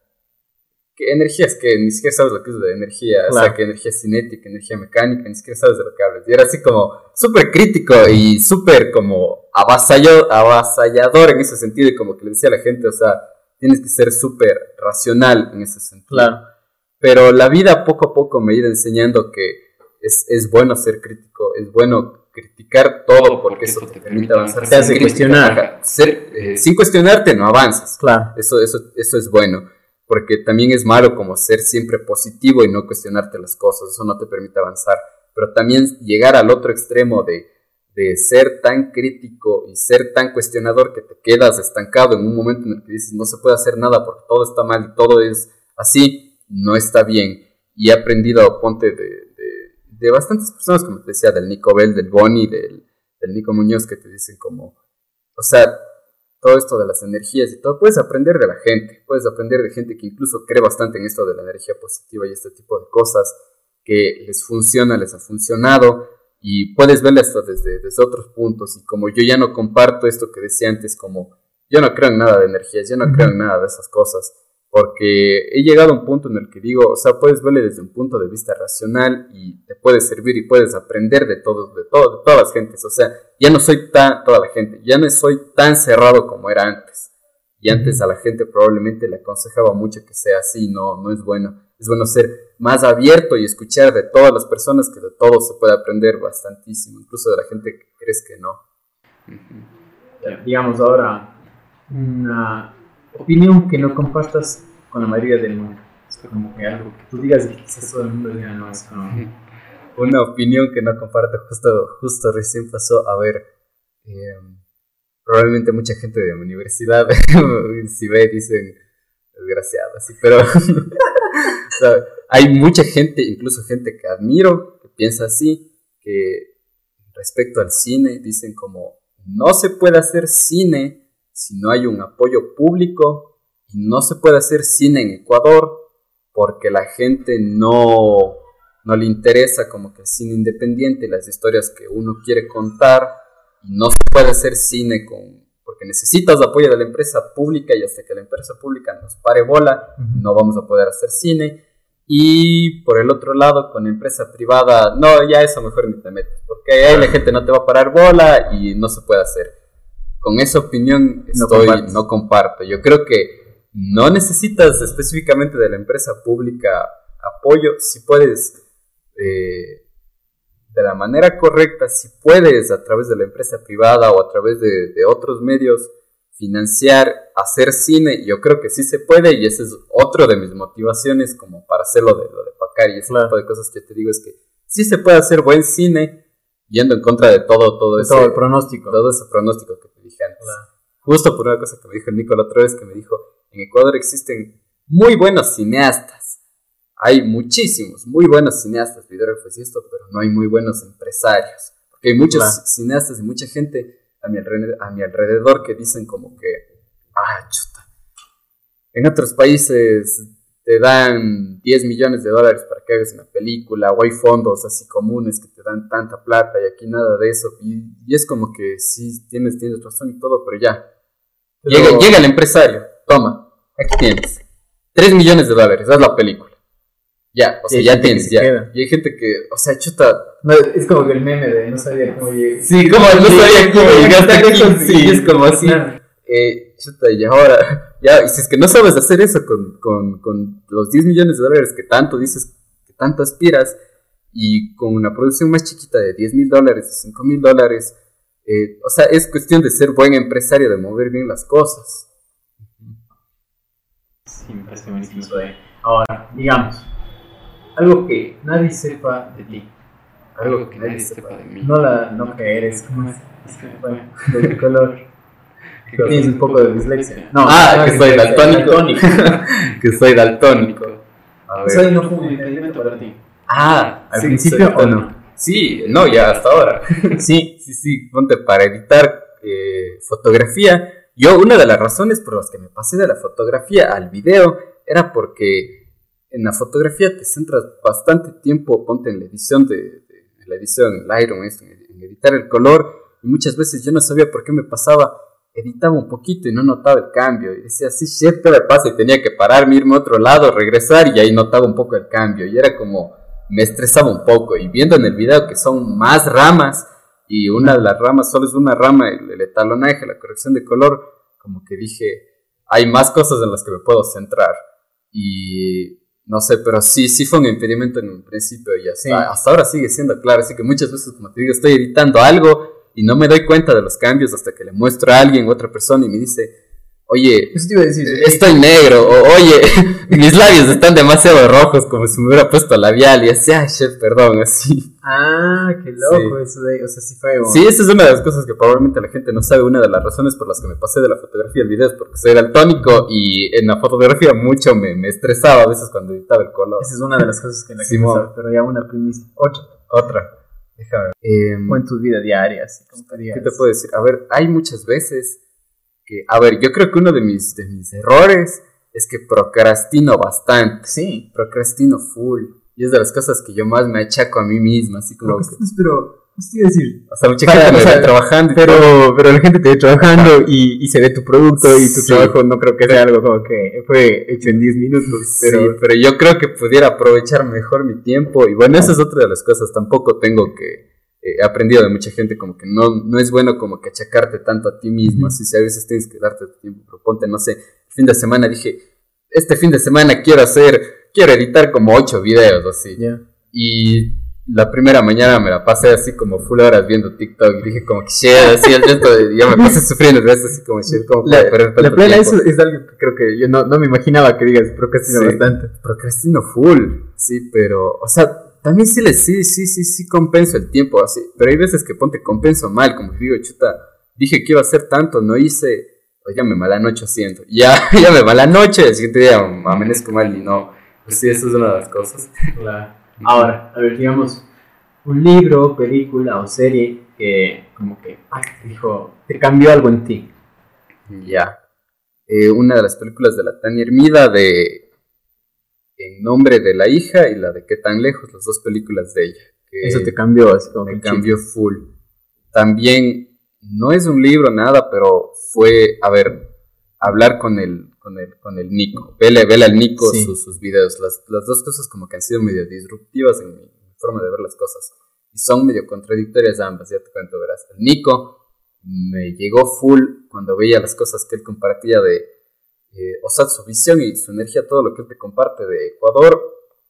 ¿qué energías? Que ni siquiera sabes lo que es de energía, o sea, que energía cinética, energía mecánica, ni siquiera sabes de lo que hablas. Y era así como súper crítico y súper como avasallador en ese sentido, y como que le decía a la gente, o sea, tienes que ser súper racional en ese sentido. Claro. Pero la vida poco a poco me ha ido enseñando que es, es bueno ser crítico, es bueno criticar todo porque, eso te, permite avanzar. Te hace cuestionar. Eh, sin cuestionarte no avanzas. Claro. Eso, eso, eso es bueno. Porque también es malo como ser siempre positivo y no cuestionarte las cosas. Eso no te permite avanzar. Pero también llegar al otro extremo de, de ser tan crítico y ser tan cuestionador que te quedas estancado en un momento en el que dices no se puede hacer nada porque todo está mal y todo es así, no está bien. Y he aprendido, ponte, de, de bastantes personas, como te decía, del Nico Bell, del Bonnie, del, del Nico Muñoz, que te dicen como, o sea, todo esto de las energías y todo, puedes aprender de la gente, puedes aprender de gente que incluso cree bastante en esto de la energía positiva y este tipo de cosas, que les funciona, les ha funcionado, y puedes verla esto desde, desde otros puntos, y como yo ya no comparto esto que decía antes, como yo no creo en nada de energías, yo no creo en nada de esas cosas, porque he llegado a un punto en el que digo, o sea, puedes verle desde un punto de vista racional y te puede servir y puedes aprender de todos, de, todo, de todas las gentes, o sea, ya no soy tan, toda la gente, ya no soy tan cerrado como era antes. Y antes a la gente probablemente le aconsejaba mucho que sea así, no, no es bueno. Es bueno ser más abierto y escuchar de todas las personas que de todo se puede aprender bastantísimo, incluso de la gente que crees que no. Digamos ahora, una opinión que no compartas con la mayoría del mundo. Es como que algo que tú digas y quizás todo el mundo diga, no, es como... Una opinión que no comparto, justo, justo recién pasó, a ver, em, probablemente mucha gente de mi universidad, si ve, dicen, desgraciado, así, pero hay mucha gente, incluso gente que admiro, que piensa así, que respecto al cine, dicen como, no se puede hacer cine si no hay un apoyo público y no se puede hacer cine en Ecuador porque la gente no, no le interesa como que el cine independiente, las historias que uno quiere contar y no se puede hacer cine con porque necesitas apoyo de la empresa pública y hasta que la empresa pública nos pare bola, no vamos a poder hacer cine. Y por el otro lado, con empresa privada, no, ya eso mejor ni te metes, porque ahí la gente no te va a parar bola y no se puede hacer con esa opinión estoy, no, comparto. Yo creo que no necesitas específicamente de la empresa pública apoyo, si puedes, eh, de la manera correcta, si puedes a través de la empresa privada o a través de, otros medios financiar, hacer cine, yo creo que sí se puede y ese es otro de mis motivaciones como para hacerlo de lo de Pacar y ese tipo de cosas que te digo es que sí se puede hacer buen cine yendo en contra de todo, todo, ese, todo el pronóstico. Todo ese pronóstico que Justo por una cosa que me dijo el Nico la otra vez, que me dijo, en Ecuador existen muy buenos cineastas. Hay muchísimos, muy buenos cineastas, videógrafos y esto, pero no hay muy buenos empresarios. Porque hay muchos cineastas y mucha gente a mi, alrededor, a mi alrededor que dicen como que, ah, chuta. En otros países te dan 10 millones de dólares para que hagas una película, o hay fondos así comunes que te dan tanta plata y aquí nada de eso. Y, es como que sí, tienes, tienes razón y todo, pero ya. Llega, llega el empresario, toma, aquí tienes. 3 millones de dólares, haz la película. Ya, o sea, ya tienes, ya. Y hay gente que, o sea, chuta. es como que el meme de no sabía cómo llegar. Sí, como no sabía cómo llegaste aquí. Sí, es como así. Eh, chuta, y ahora ya, y si es que no sabes hacer eso con, con, con los 10 millones de dólares que tanto dices, que tanto aspiras, y con una producción más chiquita de 10 mil dólares, de 5 mil dólares, eh, o sea, es cuestión de ser buen empresario, de mover bien las cosas. Sí, me parece buenísimo Ahora, digamos, algo que nadie sepa de ti. Algo que nadie sepa de mí. No, la, no que eres, como es? Bueno, del color que tienes un poco de dislexia. No, ah, que, soy daltónico. que soy daltónico. A ver. Eso no un impedimento para ti. Ah, al principio o no. Sí, no, ya hasta ahora. sí, sí, sí. Ponte para editar eh, fotografía. Yo, una de las razones por las que me pasé de la fotografía al video era porque en la fotografía te centras bastante tiempo, ponte en la edición de, la edición, Lightroom, en editar el color, y muchas veces yo no sabía por qué me pasaba editaba un poquito y no notaba el cambio. Y decía, sí, shit, ¿qué me pasa? Y tenía que pararme, irme a otro lado, regresar y ahí notaba un poco el cambio. Y era como, me estresaba un poco. Y viendo en el video que son más ramas y una de las ramas solo es una rama, el, el etalonaje, la corrección de color, como que dije, hay más cosas en las que me puedo centrar. Y no sé, pero sí, sí fue un impedimento en un principio y hasta, hasta ahora sigue siendo claro. Así que muchas veces, como te digo, estoy editando algo y no me doy cuenta de los cambios hasta que le muestro a alguien, otra persona, y me dice, oye, Eso te iba a decir. estoy negro, o oye, mis labios están demasiado rojos, como si me hubiera puesto labial, y así, ay, chef, perdón, así. Ah, qué loco eso de, o sea, sí fue. un- Sí, esa es una de las cosas que probablemente la gente no sabe. Una de las razones por las que me pasé de la fotografía al video es porque soy daltónico y en la fotografía mucho me, me estresaba a veces cuando editaba el color. Esa es una de las cosas que la gente sabe, pero ya una primicia. Otra. Otra, déjame. ver. Em, O en tu vida diaria, así. ¿Qué te puedo decir? A ver, hay muchas veces que, a ver, yo creo que uno de mis, de mis errores es que procrastino bastante, Sí. procrastino full. Y es de las cosas que yo más me achaco a mí misma, así como que, Pero, iba a decir. o sea, mucha gente me o sea, ve trabajando todo. Pero, pero la gente te ve trabajando y, y se ve tu producto y tu Sí. trabajo no creo que sea algo como que fue hecho en 10 minutos. Pero, Pero, pero yo creo que pudiera aprovechar mejor mi tiempo. Y bueno, esa es otra de las cosas. Tampoco tengo que. eh, He aprendido de mucha gente como que no, no es bueno como que achacarte tanto a ti mismo. Así si a veces tienes que darte tu tiempo. Pero ponte, no sé, el fin de semana dije, este fin de semana quiero hacer, quiero editar como ocho videos así. ya. Y la primera mañana me la pasé así como full horas viendo TikTok. Y dije como que shit, así el resto de- yo me pasé sufriendo el resto así como shit, como La, perder la tanto plena tiempo? es, es algo que creo que yo no, no me imaginaba que digas procrastino Sí. bastante. procrastino full, sí, pero, o sea, también sí, le, sí, sí, sí, sí compenso el tiempo así, pero hay veces que ponte compenso mal, como que digo, chuta, dije que iba a hacer tanto, no hice, pues ya me mala noche haciendo, ya, ya me mala noche, el siguiente día amanezco mal y no, pues sí, eso es una de las cosas. Ahora, a ver, digamos, un libro, película o serie que como que ah, dijo, te cambió algo en ti. Ya. Eh, una de las películas de la Tania Hermida de En nombre de la hija y la de Qué tan lejos, las dos películas de ella. que- Eso te cambió así como que cambió full. También, no es un libro, nada, pero fue, a ver, hablar con el, con el, con el Nico. Vele, vele al Nico Sí. sus, sus videos. Las, las dos cosas como que han sido medio disruptivas en mi forma de ver las cosas. Y son medio contradictorias ambas, ya te cuento, verás. El Nico me llegó full cuando veía las cosas que él compartía de, eh, o sea, su visión y su energía, todo lo que él te comparte de Ecuador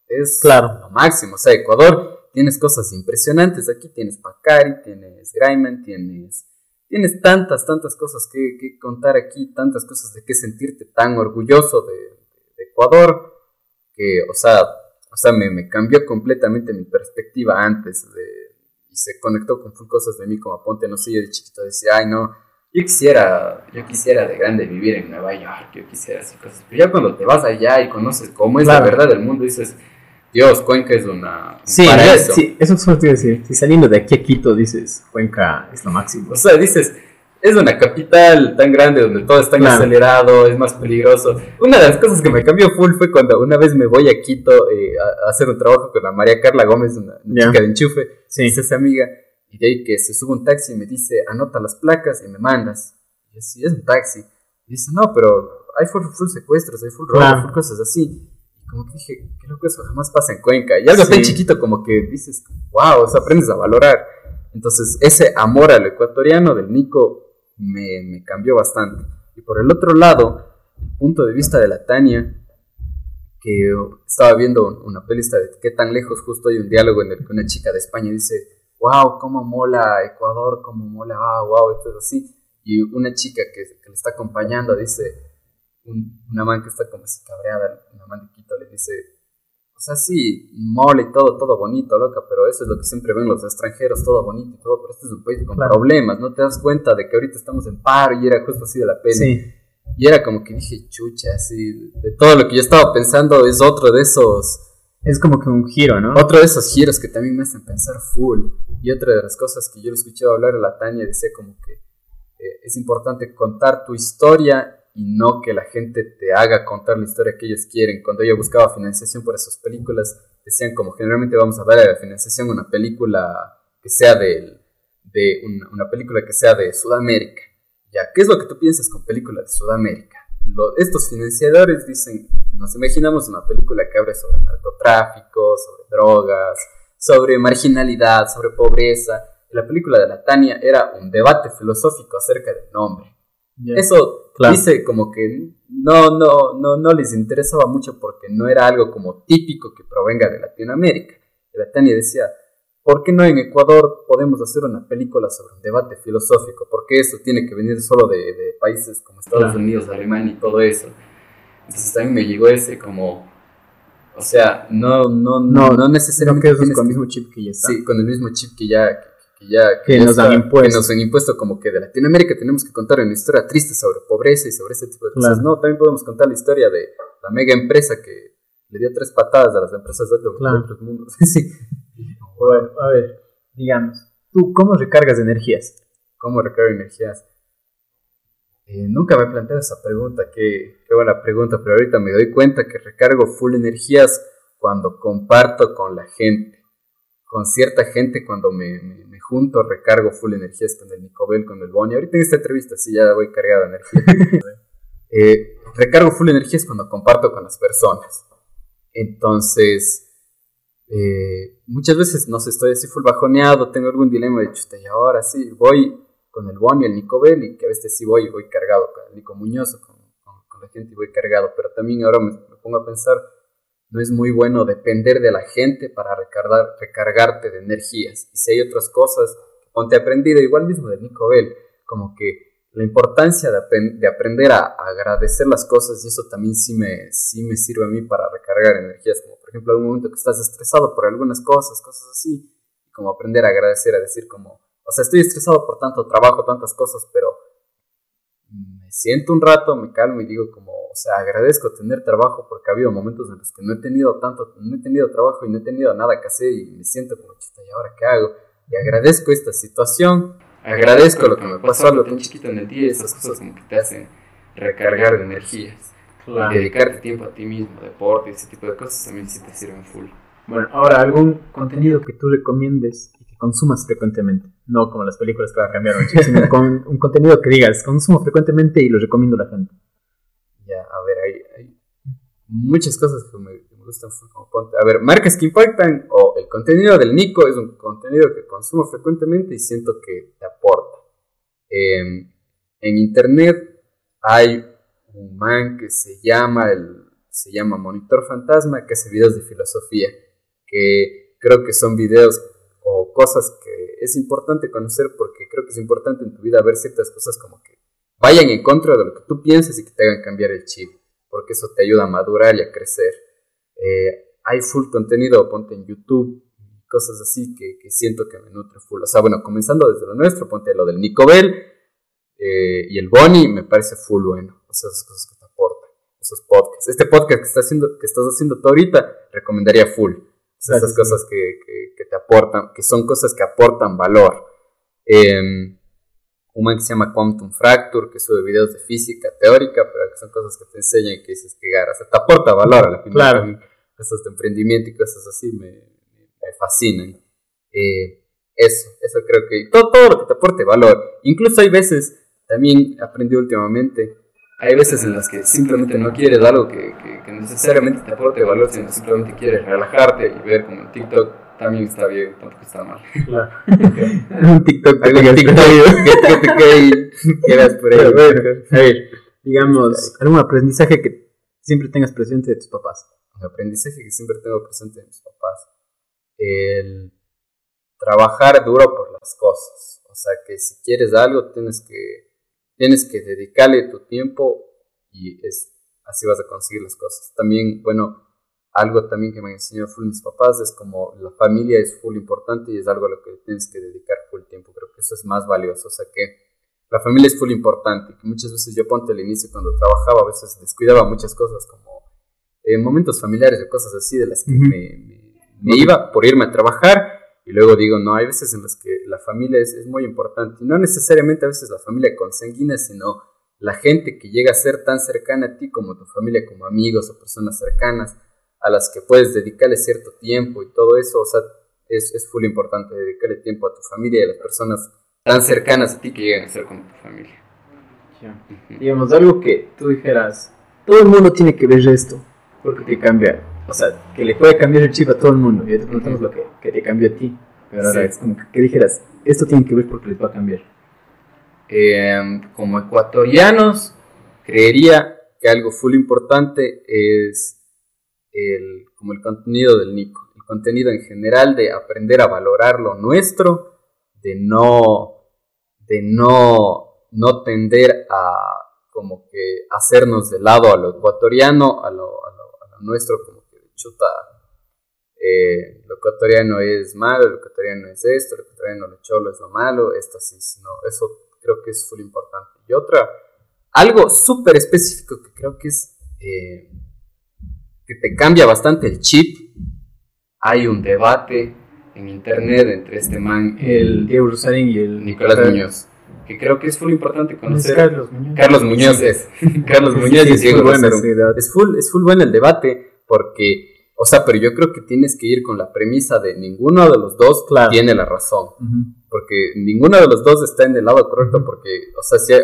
es Claro. lo máximo. O sea, Ecuador tienes cosas impresionantes. Aquí tienes Pacari, tienes Graiman, tienes, tienes tantas, tantas cosas que, que contar aquí, tantas cosas de qué sentirte tan orgulloso de, de Ecuador, que, o sea, o sea me, me cambió completamente mi perspectiva antes de, y se conectó con full cosas de mí, como ponte, no sé, yo de chiquito decía, ay, no, yo quisiera, yo quisiera de grande vivir en Nueva York, yo quisiera así cosas, pero ya cuando te vas allá y conoces cómo es Claro. la verdad del mundo, dices, Dios, Cuenca es una, un Sí, paraíso. sí, eso te iba a decir. Si saliendo de aquí a Quito dices, Cuenca es lo máximo. O sea, dices, es una capital tan grande donde todo es tan Claro. acelerado, es más peligroso. Una de las cosas que me cambió full fue cuando una vez me voy a Quito eh, a, hacer un trabajo con la María Carla Gómez, una, chica de enchufe, Sí. es esa amiga, y de ahí que se sube un taxi y me dice, anota las placas y me mandas. Y yo, sí, es un taxi. Y dice, no, pero hay full, full secuestros, hay full robo, Claro. full cosas así. Como que dije, qué loco eso jamás pasa en Cuenca. Y algo tan Sí. chiquito como que dices, wow, o sea, aprendes a valorar. Entonces, ese amor al ecuatoriano del Nico me, me cambió bastante. Y por el otro lado, el punto de vista de la Tania, que estaba viendo una pelista de qué tan lejos, justo hay un diálogo en el que una chica de España dice, wow, cómo mola Ecuador, cómo mola, ah, wow, esto es así. Y una chica que, que le está acompañando dice, un- una man que está como así cabreada, una man de Quito le dice, o sea, sí, mola y todo, todo bonito, loca, pero eso es lo que siempre ven los extranjeros, todo bonito y todo, pero este es un país con Claro. problemas, no te das cuenta de que ahorita estamos en paro y era justo así de la peli. Sí. Y era como que dije, chucha, así, de todo lo que yo estaba pensando es otro de esos, Es como que un giro, ¿no? otro de esos giros que también me hacen pensar full. Y otra de las cosas que yo le escuchaba hablar a la Tania decía como que eh, es importante contar tu historia y no que la gente te haga contar la historia que ellos quieren. Cuando ella buscaba financiación por esas películas, decían como generalmente vamos a darle la financiación a una película que sea del- de, una, una película que sea de Sudamérica. ya, ¿qué es lo que tú piensas con películas de Sudamérica? estos financiadores dicen, nos imaginamos una película que hable sobre narcotráfico, sobre drogas, sobre marginalidad, sobre pobreza. La película de la Tania era un debate filosófico acerca del nombre. Eso dice como que no, no, no, no les interesaba mucho porque no era algo como típico que provenga de Latinoamérica. La Tania decía, ¿por qué no en Ecuador podemos hacer una película sobre un debate filosófico? Porque eso tiene que venir solo de, países como Estados Unidos, Alemania y todo eso. Entonces también me llegó ese como, o sea, no, no, no, no necesariamente... No con el mismo chip que ya está. Sí, con el mismo chip que ya, que ya, que, nos han impuesto. Que nos han impuesto como que de Latinoamérica tenemos que contar una historia triste sobre pobreza y sobre ese tipo de cosas. No, también podemos contar la historia de la mega empresa que le dio tres patadas a las empresas de, otros mundos. sí. Bueno, a ver, digamos, ¿tú cómo recargas energías? ¿Cómo recargo energías? Eh, nunca me he planteado esa pregunta, qué, qué buena pregunta, pero ahorita me doy cuenta que recargo full energías cuando comparto con la gente con cierta gente cuando me, me, junto, recargo full energías con el Nicobel, con el Boni. Ahorita en esta entrevista sí ya voy cargado de energía. eh, recargo full energías cuando comparto con las personas. Entonces, eh, muchas veces, no sé, estoy así full bajoneado, tengo algún dilema de chuta, y ahora sí, voy con el Boni, el Nicobel, y que a veces sí voy, voy cargado con el Nico Muñoz, con, con, la gente y voy cargado, pero también ahora me pongo a pensar no es muy bueno depender de la gente para recargar, recargarte de energías. Y si hay otras cosas, ponte aprendido, igual mismo de Nico Bell, como que la importancia de, aprender a, agradecer las cosas y eso también sí me, sí me sirve a mí para recargar energías, como por ejemplo algún momento que estás estresado por algunas cosas, cosas así, como aprender a agradecer, a decir como, o sea, estoy estresado por tanto trabajo, tantas cosas, pero siento un rato, me calmo y digo como, o sea, agradezco tener trabajo porque ha habido momentos en los que no he tenido tanto, no he tenido trabajo y no he tenido nada que hacer y me siento como, chuta, ¿y ahora qué hago? Y agradezco esta situación, agradezco lo que me pasó, lo tan chiquito en el día, esas cosas como que te hacen recargar de energías. Y dedicarte tiempo a ti mismo, deporte, ese tipo de cosas también sí te sirven full. Bueno, ahora algún contenido que tú recomiendes que consumas frecuentemente, no como las películas que cambiaron, sino con un contenido que digas, consumo frecuentemente y lo recomiendo a la gente ya, a ver, hay, muchas cosas que me, gustan como ponte. A ver, marcas que impactan o el contenido del Nico es un contenido que consumo frecuentemente y siento que te aporta. Em, en internet hay un man que se llama el se llama Monitor Fantasma que hace videos de filosofía que creo que son videos o cosas que es importante conocer porque creo que es importante en tu vida ver ciertas cosas como que vayan en contra de lo que tú piensas y que te hagan cambiar el chip, porque eso te ayuda a madurar y a crecer. Eh, hay full contenido, ponte en YouTube, cosas así que, que, siento que me nutre full. O sea, bueno, comenzando desde lo nuestro, ponte lo del Nicobel eh, y el Bonnie, me parece full bueno. O sea, esas cosas que te aportan, esos podcasts. Este podcast que estás haciendo, que estás haciendo tú ahorita, recomendaría full. Esas cosas que, que, que, te aportan, que son cosas que aportan valor. Eh, un man que se llama Quantum Fracture, que sube videos de física teórica, pero que son cosas que te enseñan y que dices que o sea, te aporta valor a la final. Claro. Cosas de emprendimiento y cosas así me, me fascinan. Eh, eso, eso creo que todo, todo lo que te aporte valor. Incluso hay veces, también aprendí últimamente, hay veces en las que simplemente no quieres algo que, que, que necesariamente te aporte valor, sino simplemente quieres relajarte y ver como en TikTok también está bien, tampoco está mal. Claro. un TikTok que te TikTok que quieras por ahí. A ver, digamos, algún aprendizaje que siempre tengas presente de tus papás. Un aprendizaje que siempre tengo presente de mis papás. El trabajar duro por las cosas. O sea, que si quieres algo, tienes que, tienes que dedicarle tu tiempo y es, así vas a conseguir las cosas. También, bueno, algo también que me enseñó full mis papás es como la familia es full importante y es algo a lo que tienes que dedicar full tiempo. Creo que eso es más valioso. O sea que la familia es full importante. Que muchas veces yo ponte al inicio cuando trabajaba, a veces descuidaba muchas cosas como eh, momentos familiares o cosas así de las que me, me, iba por irme a trabajar. Y luego digo, no, hay veces en las que la familia es, es muy importante. Y no necesariamente a veces la familia consanguínea, sino la gente que llega a ser tan cercana a ti como tu familia, como amigos o personas cercanas a las que puedes dedicarle cierto tiempo y todo eso, o sea, es, es full importante dedicarle tiempo a tu familia y a las personas tan cercanas a ti que llegan a ser como tu familia. Digamos, algo que tú dijeras, todo el mundo tiene que ver esto, porque te cambia. O sea, que le puede cambiar el chip a todo el mundo. Ya te preguntamos lo que, que, te cambió a ti. Pero ahora es como que, dijeras, esto tiene que ver porque les va a cambiar. Em, como ecuatorianos, creería que algo full importante es el, como el contenido del Nico. El contenido en general de aprender a valorar lo nuestro, de no, de no, no tender a como que hacernos de lado a lo ecuatoriano, a lo, a lo, nuestro, como que chuta, eh, lo ecuatoriano es malo, lo ecuatoriano es esto, lo ecuatoriano lo cholo es lo malo, esto sí, no, eso creo que es full importante. Y otra, algo súper específico que creo que es, eh, que te cambia bastante el chip, hay un debate en internet entre este man, el Diego Rosarín y el Nicolás Muñoz que creo que es full importante conocer. Carlos Muñoz. Carlos Muñoz es. Carlos Muñoz Diego Es full, es full bueno el debate porque, o sea, pero yo creo que tienes que ir con la premisa de ninguno de los dos tiene la razón. Porque ninguno de los dos está en el lado correcto porque, o sea, si,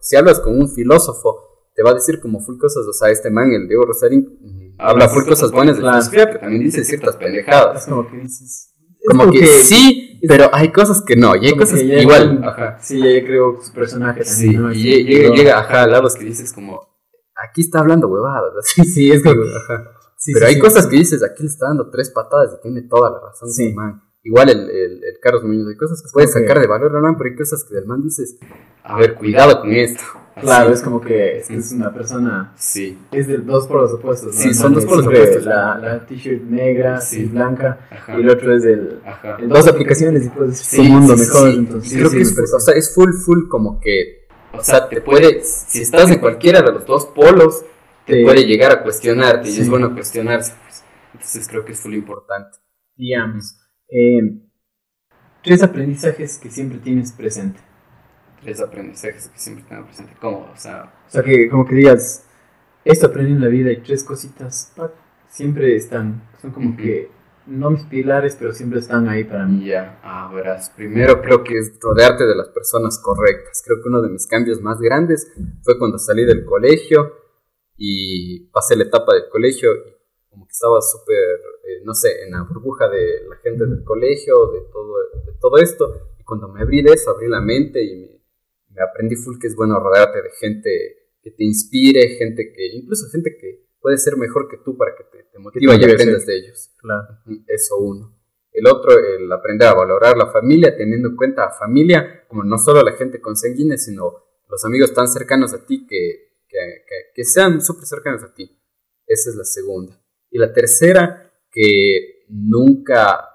si hablas con un filósofo, te va a decir como full cosas, o sea, este man, el Diego Rosarín, habla full cosas buenas de la filosofía, pero también dice ciertas pendejadas. Es como que dices... Como que sí, pero hay cosas que no, y hay cosas que igual. Ajá. Sí, ya creo su personaje Sí, y llega, llega, ajá, lados que dices como, aquí está hablando huevadas. Sí, sí, es como, ajá. Pero hay cosas que dices, aquí le está dando tres patadas y tiene toda la razón. Sí. Man. Igual el, el, el, Carlos Muñoz, hay cosas que puedes sacar de valor, man, pero hay cosas que del man dices, a ver, cuidado con esto. Claro, es como que es, una persona. Sí. Es de dos polos opuestos. ¿no? Sí, son dos polos opuestos. La, la t-shirt negra, sí. blanca, y el otro es el, dos aplicaciones y pues sí, un mundo mejor. entonces, creo que es, o sea, es full, full como que. O sea, te puede. Si estás en cualquiera de los dos polos, te, puede llegar a cuestionarte y es bueno cuestionarse. Pues. Entonces creo que es full importante. Digamos, eh, tres aprendizajes que siempre tienes presente tres aprendizajes que siempre tengo presente. ¿Cómo? O sea, o sea que como que digas, esto aprendí en la vida y tres cositas siempre están, son como que no mis pilares, pero siempre están ahí para mí. Ya, ah, verás. Primero creo que es rodearte de las personas correctas. Creo que uno de mis cambios más grandes fue cuando salí del colegio y pasé la etapa del colegio y como que estaba súper, eh, no sé, en la burbuja de la gente del colegio, de todo, de todo esto. Y cuando me abrí de eso, abrí la mente y me me aprendí full que es bueno rodearte de gente que te inspire, gente que, incluso gente que puede ser mejor que tú para que te, te motive y aprendas de ellos. Claro. Eso uno. El otro, el aprender a valorar la familia, teniendo en cuenta a familia como no solo la gente consanguínea, sino los amigos tan cercanos a ti que, que, sean súper cercanos a ti. Esa es la segunda. Y la tercera, que nunca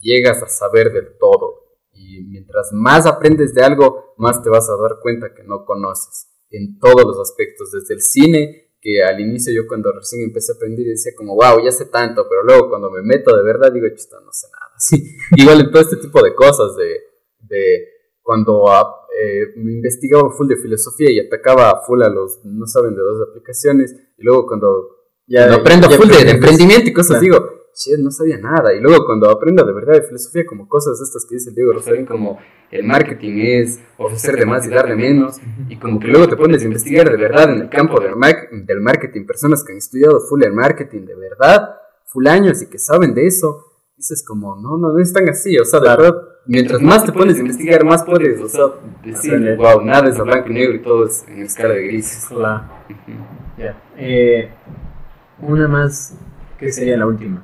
llegas a saber del todo y mientras más aprendes de algo, más te vas a dar cuenta que no conoces en todos los aspectos, desde el cine, que al inicio yo cuando recién empecé a aprender decía como, wow, ya sé tanto, pero luego cuando me meto de verdad digo, chuta, no sé nada. Sí. Igual en todo este tipo de cosas, de, de cuando eh, me investigaba full de filosofía y atacaba full a los, no saben, de dos aplicaciones, y luego cuando ya, aprendo full de, emprendimiento y cosas, digo, no sabía nada. Y luego cuando aprendo de verdad de filosofía, como cosas estas que dice el Diego Rosarín, como el marketing es ofrecer de más y dar de menos, y como que luego te pones a investigar de verdad en el campo del, del marketing, personas que han estudiado full el marketing de verdad, full años y que saben de eso, dices como, no, no, no es tan así, o sea, de verdad, mientras más te pones a investigar, más puedes, o sea, decir, wow, nada es a blanco y negro y todo es en escala de grises. Claro. Ya. Eh, una más ¿Qué sería la última?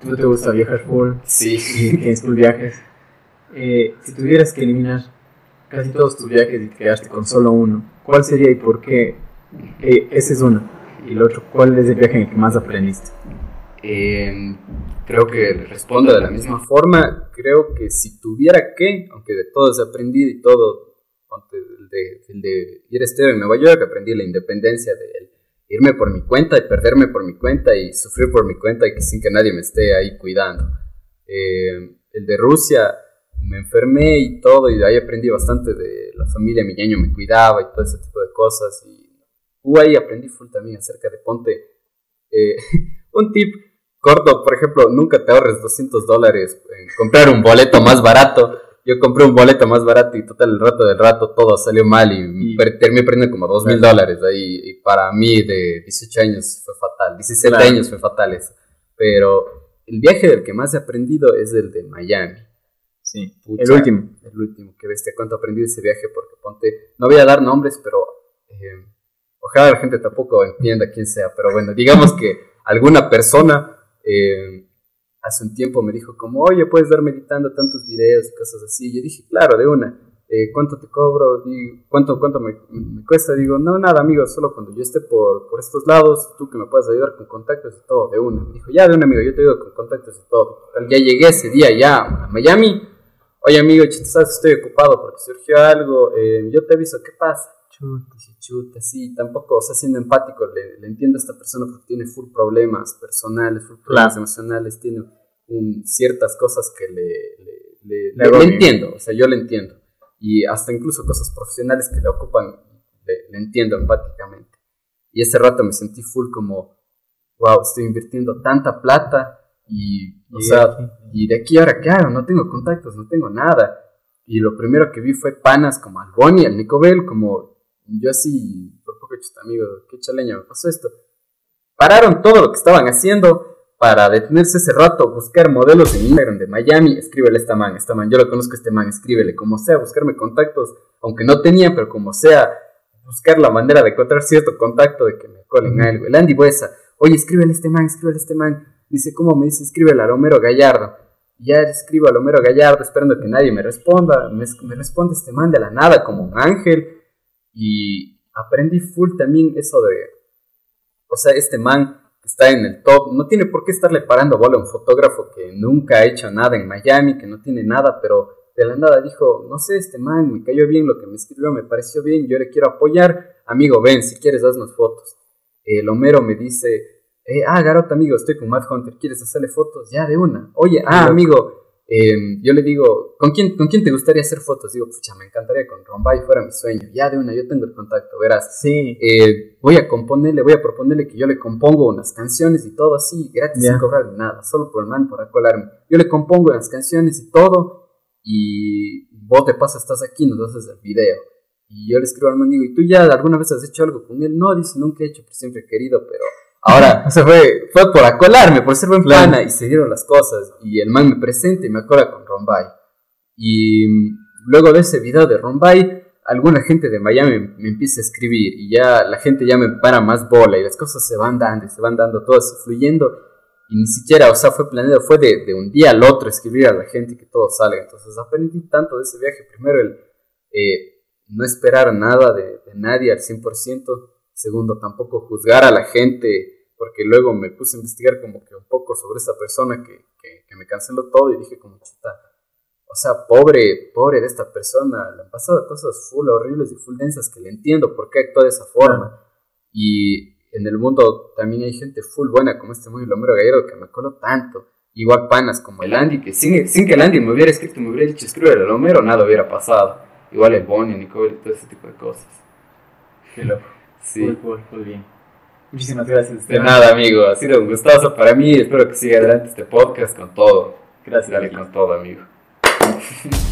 ¿Tú te gusta viajar full? Sí. Tienes full viajes. Eh, si tuvieras que eliminar casi todos tus viajes y te quedaste con solo uno, ¿cuál sería y por qué? Eh, ese es uno. Y el otro, ¿cuál es el viaje en el que más aprendiste? Em, creo que respondo de la misma forma. Creo que si tuviera que, aunque de todos he aprendido y todo, el de, de ir a estar en Nueva York, aprendí la independencia de irme por mi cuenta y perderme por mi cuenta y sufrir por mi cuenta y sin que nadie me esté ahí cuidando. Eh, el de Rusia, me enfermé y todo y de ahí aprendí bastante de la familia, mi ñaño me cuidaba y todo ese tipo de cosas y uh, aprendí full también acerca de ponte eh, un tip corto, por ejemplo, nunca te ahorres 200 dólares en comprar un boleto más barato. Yo compré un boleto más barato y total el rato del rato todo salió mal y, terminé perdiendo como dos mil dólares ahí. Y para mí de 18 años fue fatal, 17 años fue fatal eso, pero el viaje del que más he aprendido es el de Miami. Sí, el último. El último, que bestia, cuánto aprendí de ese viaje porque ponte, no voy a dar nombres, pero eh, ojalá la gente tampoco entienda quién sea, pero bueno, digamos que alguna persona... Eh, hace un tiempo me dijo como, oye, puedes dar meditando tantos videos y cosas así. Yo dije, claro, de una. Eh, ¿Cuánto te cobro? ¿Cuánto, cuánto me, cuesta? Digo, no, nada, amigo, solo cuando yo esté por, por estos lados, tú que me puedas ayudar con contactos y todo, de una. Me dijo, ya, de una, amigo, yo te ayudo con contactos y todo. Ya llegué ese día ya a Miami. Oye, amigo, sabes, estoy ocupado porque surgió algo. Eh, yo te aviso, ¿qué pasa? Chuta, chuta, sí, tampoco, o sea, siendo empático, le, entiendo a esta persona porque tiene full problemas personales, full problemas emocionales, tiene ciertas cosas que le, le, entiendo, o sea, yo le entiendo. Y hasta incluso cosas profesionales que le ocupan, le, entiendo empáticamente. Y ese rato me sentí full como, wow, estoy invirtiendo tanta plata y, o sea, y de aquí ahora, ¿qué hago? No tengo contactos, no tengo nada. Y lo primero que vi fue panas como al Bonnie, al Nicobel, como yo así, por poco chiste amigo, qué chaleña me pasó esto. Pararon todo lo que estaban haciendo para detenerse ese rato, buscar modelos en Instagram de Miami, escríbele a esta man, esta man, yo lo conozco a este man, escríbele, como sea, buscarme contactos, aunque no tenía, pero como sea, buscar la manera de encontrar cierto contacto de que me colen algo. El Andy Buesa, oye, escríbele a este man, escríbele a este man, dice, ¿cómo me dice? Escríbele a Homero Gallardo. Ya escribo a Homero Gallardo esperando que nadie me responda, me, me responde este man de la nada como un ángel, y aprendí full también eso de, o sea, este man que está en el top, no tiene por qué estarle parando bola a un fotógrafo que nunca ha hecho nada en Miami, que no tiene nada, pero de la nada dijo, no sé, este man me cayó bien, lo que me escribió me pareció bien, yo le quiero apoyar, amigo, ven, si quieres, haznos fotos. El Homero me dice, eh, ah, Garota, amigo, estoy con Matt Hunter, ¿quieres hacerle fotos? Ya, de una. Oye, ah, amigo, Em, yo le digo, ¿con quién, ¿con quién te gustaría hacer fotos? Digo, pucha, me encantaría con Rombay, fuera mi sueño. Ya de una, yo tengo el contacto, verás. Sí. Eh, voy a componerle, voy a proponerle que yo le compongo unas canciones y todo así, gratis, sin cobrarle nada, solo por el man, por acolarme. Yo le compongo las canciones y todo, y vos te pasas, estás aquí, nos haces el video. Y yo le escribo al man, digo, ¿y tú ya alguna vez has hecho algo con él? No, dice, nunca he hecho, pero siempre he querido, pero Ahora, se fue, fue por acolarme, por ser buen pana, y se dieron las cosas. Y el man me presenta y me acola con Rombay. Y mm, luego de ese video de Rombay, alguna gente de Miami me empieza a escribir y ya la gente ya me para más bola y las cosas se van dando se van dando todas fluyendo y ni siquiera, o sea, fue planeado, fue de, de, un día al otro escribir a la gente y que todo salga. Entonces aprendí tanto de ese viaje. Primero, el eh, no esperar nada de, de nadie al 100%. Segundo, tampoco juzgar a la gente porque luego me puse a investigar como que un poco sobre esta persona que, que, me canceló todo y dije como chuta, o sea, pobre, pobre de esta persona, le han pasado cosas full horribles y full densas que le entiendo por qué actúa de esa forma. Y en el mundo también hay gente full buena como este muy Lomero Gallero que me coló tanto. Igual panas como el Andy, que sin, sin que el Andy me hubiera escrito, me hubiera dicho escribe el Lomero, nada hubiera pasado. Igual el Bonnie, Nicole todo ese tipo de cosas. Qué loco. Sí. Full, full, bien. Muchísimas gracias. De nada, amigo. Ha sido un gustazo para mí. Espero que siga adelante este podcast con todo. Gracias. Dale con todo, amigo.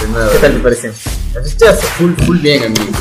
De nada. ¿Qué tal te pareció? Has full, full bien, amigo.